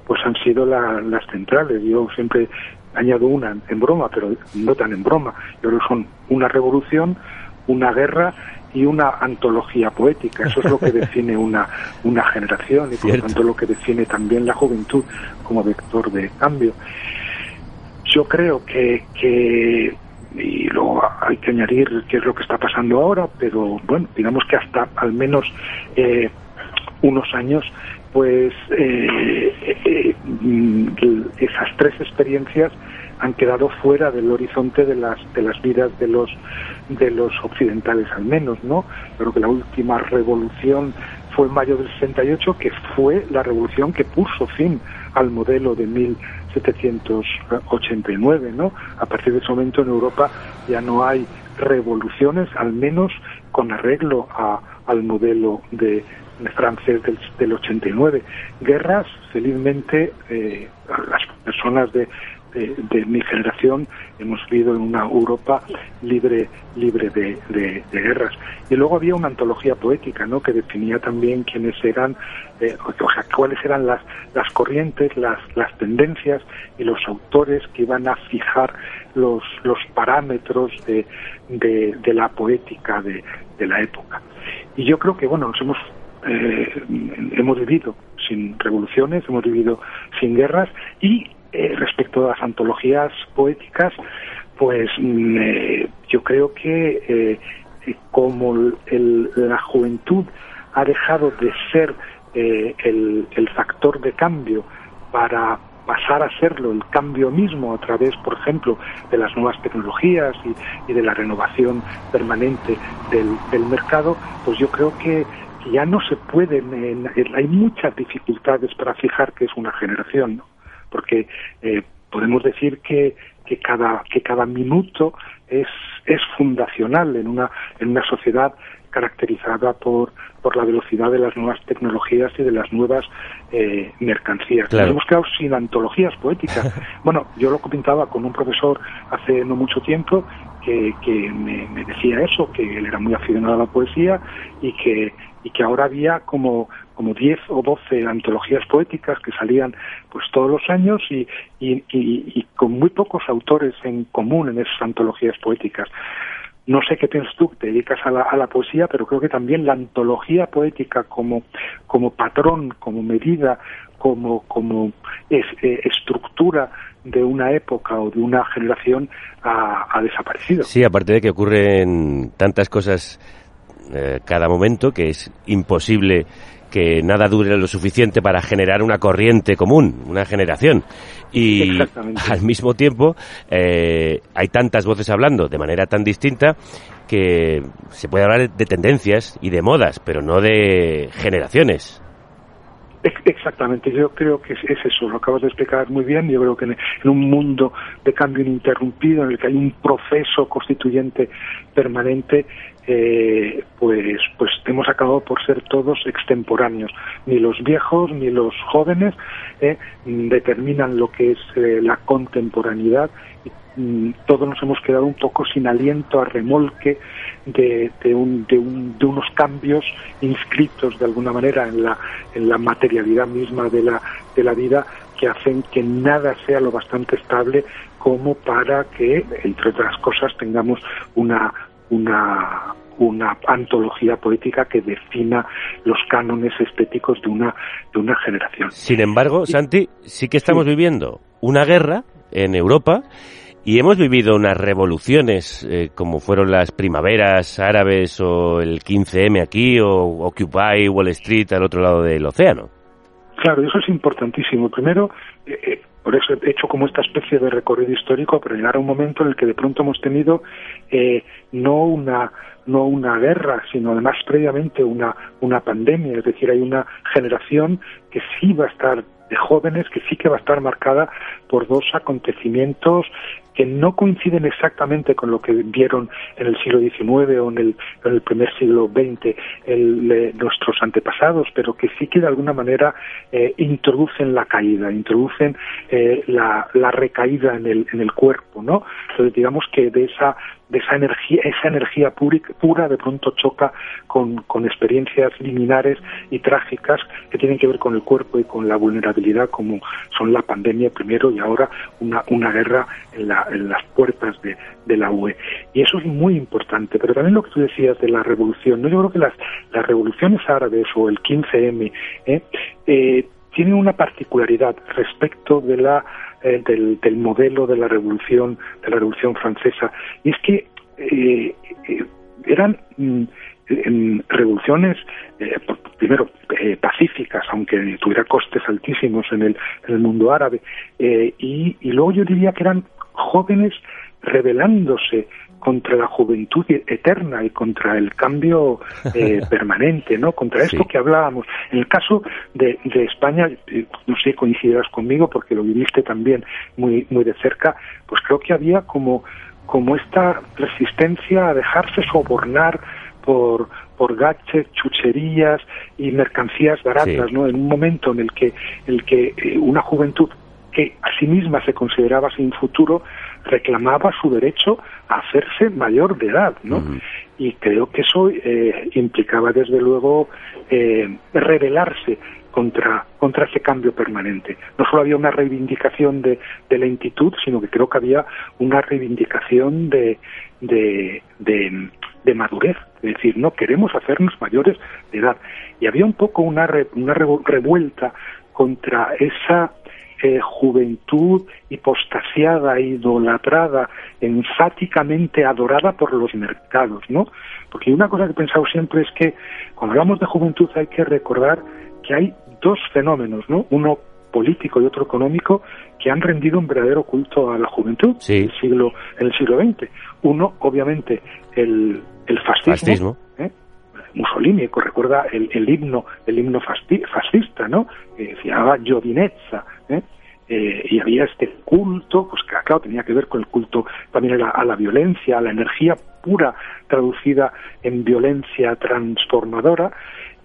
pues han sido las centrales. Yo siempre añado una en broma, pero no tan en broma. Yo creo que son una revolución, una guerra y una antología poética. Eso es lo que <laughs> define una, una generación y por lo tanto lo que define también la juventud como vector de cambio. Yo creo que, que y luego hay que añadir qué es lo que está pasando ahora, pero bueno, digamos que hasta al menos eh, unos años, pues eh, eh, mm, esas tres experiencias han quedado fuera del horizonte de las de las vidas de los de los occidentales al menos, ¿no? Creo que la última revolución fue en mayo del 68, que fue la revolución que puso fin al modelo de 1789, ¿no? A partir de ese momento en Europa ya no hay revoluciones, al menos con arreglo a, al modelo de, francés del, del 89. Guerras, felizmente, eh, las personas de, de, mi generación hemos vivido en una Europa libre libre de, de, guerras. Y luego había una antología poética no que definía también quiénes eran eh, o sea cuáles eran las las corrientes las las tendencias y los autores que iban a fijar los los parámetros de, de, la poética de, de la época. Y yo creo que bueno nos hemos eh, hemos vivido sin revoluciones, hemos vivido sin guerras y eh, respecto a las antologías poéticas, pues mm, eh, yo creo que como la juventud ha dejado de ser el, el factor de cambio para pasar a serlo el cambio mismo a través, por ejemplo, de las nuevas tecnologías y, de la renovación permanente del, del, mercado, pues yo creo que ya no se pueden, hay muchas dificultades para fijar que es una generación, ¿no? Porque eh, podemos decir que, que, cada, que cada minuto es, es fundacional en una, en una sociedad caracterizada por, por la velocidad de las nuevas tecnologías y de las nuevas eh, mercancías. Nos hemos quedado sin antologías poéticas. <laughs> bueno, yo lo comentaba con un profesor hace no mucho tiempo que, que me, me, decía eso, que él era muy aficionado a la poesía y que, y que ahora había como como 10 o 12 antologías poéticas que salían pues todos los años y, y, con muy pocos autores en común en esas antologías poéticas. No sé qué piensas tú, te dedicas a la, a la poesía, pero creo que también la antología poética como, como patrón, como medida, como, como es, eh, estructura de una época o de una generación ha, ha, desaparecido. Sí, aparte de que ocurren tantas cosas eh, cada momento que es imposible que nada dure lo suficiente para generar una corriente común, una generación. Y al mismo tiempo eh, hay tantas voces hablando de manera tan distinta que se puede hablar de tendencias y de modas, pero no de generaciones. Exactamente, yo creo que es, eso, lo acabas de explicar muy bien. Yo creo que en, un mundo de cambio ininterrumpido, en el que hay un proceso constituyente permanente, eh, pues, pues hemos acabado por ser todos extemporáneos. Ni los viejos ni los jóvenes eh, determinan lo que es eh, la contemporaneidad. Mm, todos nos hemos quedado un poco sin aliento a remolque de, de, un, de, un, de unos cambios inscritos de alguna manera en la, en la materialidad misma de la, de la vida que hacen que nada sea lo bastante estable como para que, entre otras cosas, tengamos una, una, una antología poética que defina los cánones estéticos de una, de una generación. Sin embargo, Santi, sí que estamos viviendo una guerra en Europa Y hemos vivido unas revoluciones eh, como fueron las primaveras árabes o el 15M aquí o Occupy Wall Street al otro lado del océano. Claro, eso es importantísimo. Primero, eh, eh, por eso he hecho como esta especie de recorrido histórico para llegar a un momento en el que de pronto hemos tenido eh, no una no una guerra, sino además previamente una una pandemia. Es decir, hay una generación que sí va a estar de jóvenes que sí que va a estar marcada por dos acontecimientos que no coinciden exactamente con lo que vieron en el siglo XIX o en el, en el primer siglo XX eh, nuestros antepasados, pero que sí que de alguna manera eh, introducen la caída, introducen eh, la, la, recaída en el, en el cuerpo, ¿no? Entonces digamos que de esa de esa energía, esa energía pura de pronto choca con, con, experiencias liminares y trágicas que tienen que ver con el cuerpo y con la vulnerabilidad, como son la pandemia primero y ahora una, una guerra en, la, en las puertas de, la UE. Y eso es muy importante. Pero también lo que tú decías de la revolución, ¿no? yo creo que las, las revoluciones árabes o el 15M ¿eh? eh, tienen una particularidad respecto de la eh, del, del, modelo de la revolución de la revolución francesa y es que eh, eh, eran mm, revoluciones eh, primero pacíficas aunque tuviera costes altísimos en el, en el mundo árabe y, y luego yo diría que eran jóvenes rebelándose contra la juventud eterna y contra el cambio eh, <laughs> permanente, ¿no? Contra esto que hablábamos. En el caso de, de España, eh, no sé, coincidirás conmigo porque lo viviste también muy, muy de cerca, pues creo que había como, como esta resistencia a dejarse sobornar por, por gaches, chucherías y mercancías baratas, ¿no? En un momento en el que, el que eh, una juventud que a sí misma se consideraba sin futuro, reclamaba su derecho a hacerse mayor de edad, ¿no? Y creo que eso eh, implicaba desde luego eh, rebelarse contra, contra ese cambio permanente. No solo había una reivindicación de, de lentitud, sino que creo que había una reivindicación de, de, de, madurez. Es decir, no queremos hacernos mayores de edad. Y había un poco una, una revuelta contra esa eh, juventud hipostasiada, idolatrada, enfáticamente adorada por los mercados, ¿no? Porque una cosa que he pensado siempre es que cuando hablamos de juventud hay que recordar que hay dos fenómenos, ¿no? Uno político y otro económico que han rendido un verdadero culto a la juventud en, el siglo, en el siglo XX. Uno, obviamente, el, el fascismo, ¿eh? Mussolini, recuerda el, el, himno, el himno fascista, ¿no? Que se llamaba Giovinezza, ¿eh? Eh, y había este culto, pues que claro, tenía que ver con el culto también a la, violencia, a la energía pura traducida en violencia transformadora,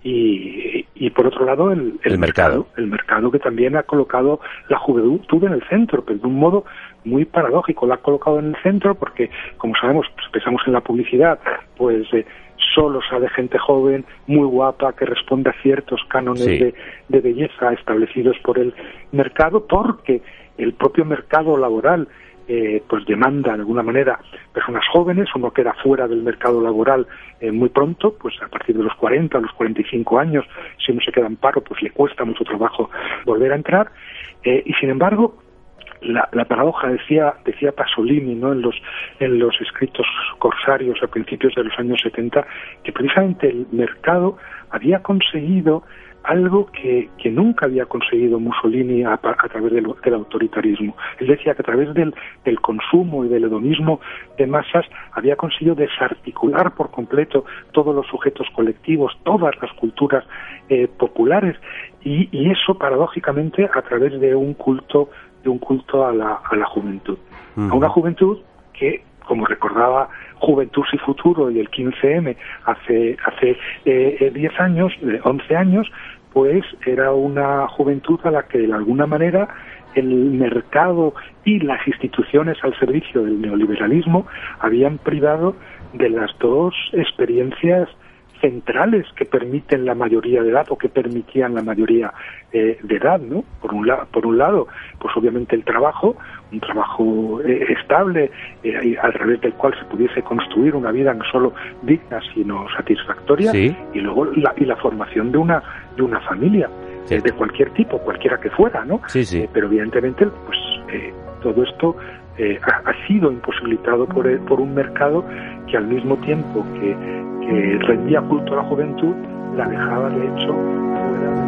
y, y, por otro lado el, el, mercado. el mercado que también ha colocado la juventud en el centro pero de un modo muy paradójico la ha colocado en el centro porque como sabemos pues, pensamos en la publicidad pues eh, solo sale gente joven, muy guapa, que responde a ciertos cánones de, de, belleza establecidos por el mercado, porque el propio mercado laboral eh, pues demanda de alguna manera personas jóvenes, uno queda fuera del mercado laboral eh, muy pronto, pues a partir de los 40, a los 45 años, si uno se queda en paro, pues le cuesta mucho trabajo volver a entrar, eh, y sin embargo, la, la, paradoja decía decía Pasolini ¿no? en los en los escritos corsarios a principios de los años 70 que precisamente el mercado había conseguido algo que, que nunca había conseguido Mussolini a, a través del, autoritarismo. Él decía que a través del, del, consumo y del hedonismo de masas había conseguido desarticular por completo todos los sujetos colectivos, todas las culturas eh, populares y, eso paradójicamente a través de un culto de un culto a la, a la juventud. A una juventud que, como recordaba Juventud y Futuro y el 15M hace hace eh, 10 años, 11 años, pues era una juventud a la que de alguna manera el mercado y las instituciones al servicio del neoliberalismo habían privado de las dos experiencias centrales que permiten la mayoría de edad o que permitían la mayoría eh, de edad, ¿no? Por un, la, por un lado, pues obviamente el trabajo, un trabajo eh, estable, eh, a través del cual se pudiese construir una vida no solo digna, sino satisfactoria, sí. y luego la, y la formación de una, de una familia, de cualquier tipo, cualquiera que fuera, ¿no? Sí, sí. pero evidentemente, pues todo esto eh, ha, sido imposibilitado por, por un mercado que al mismo tiempo que, que rendía culto a la juventud, la dejaba de hecho fuera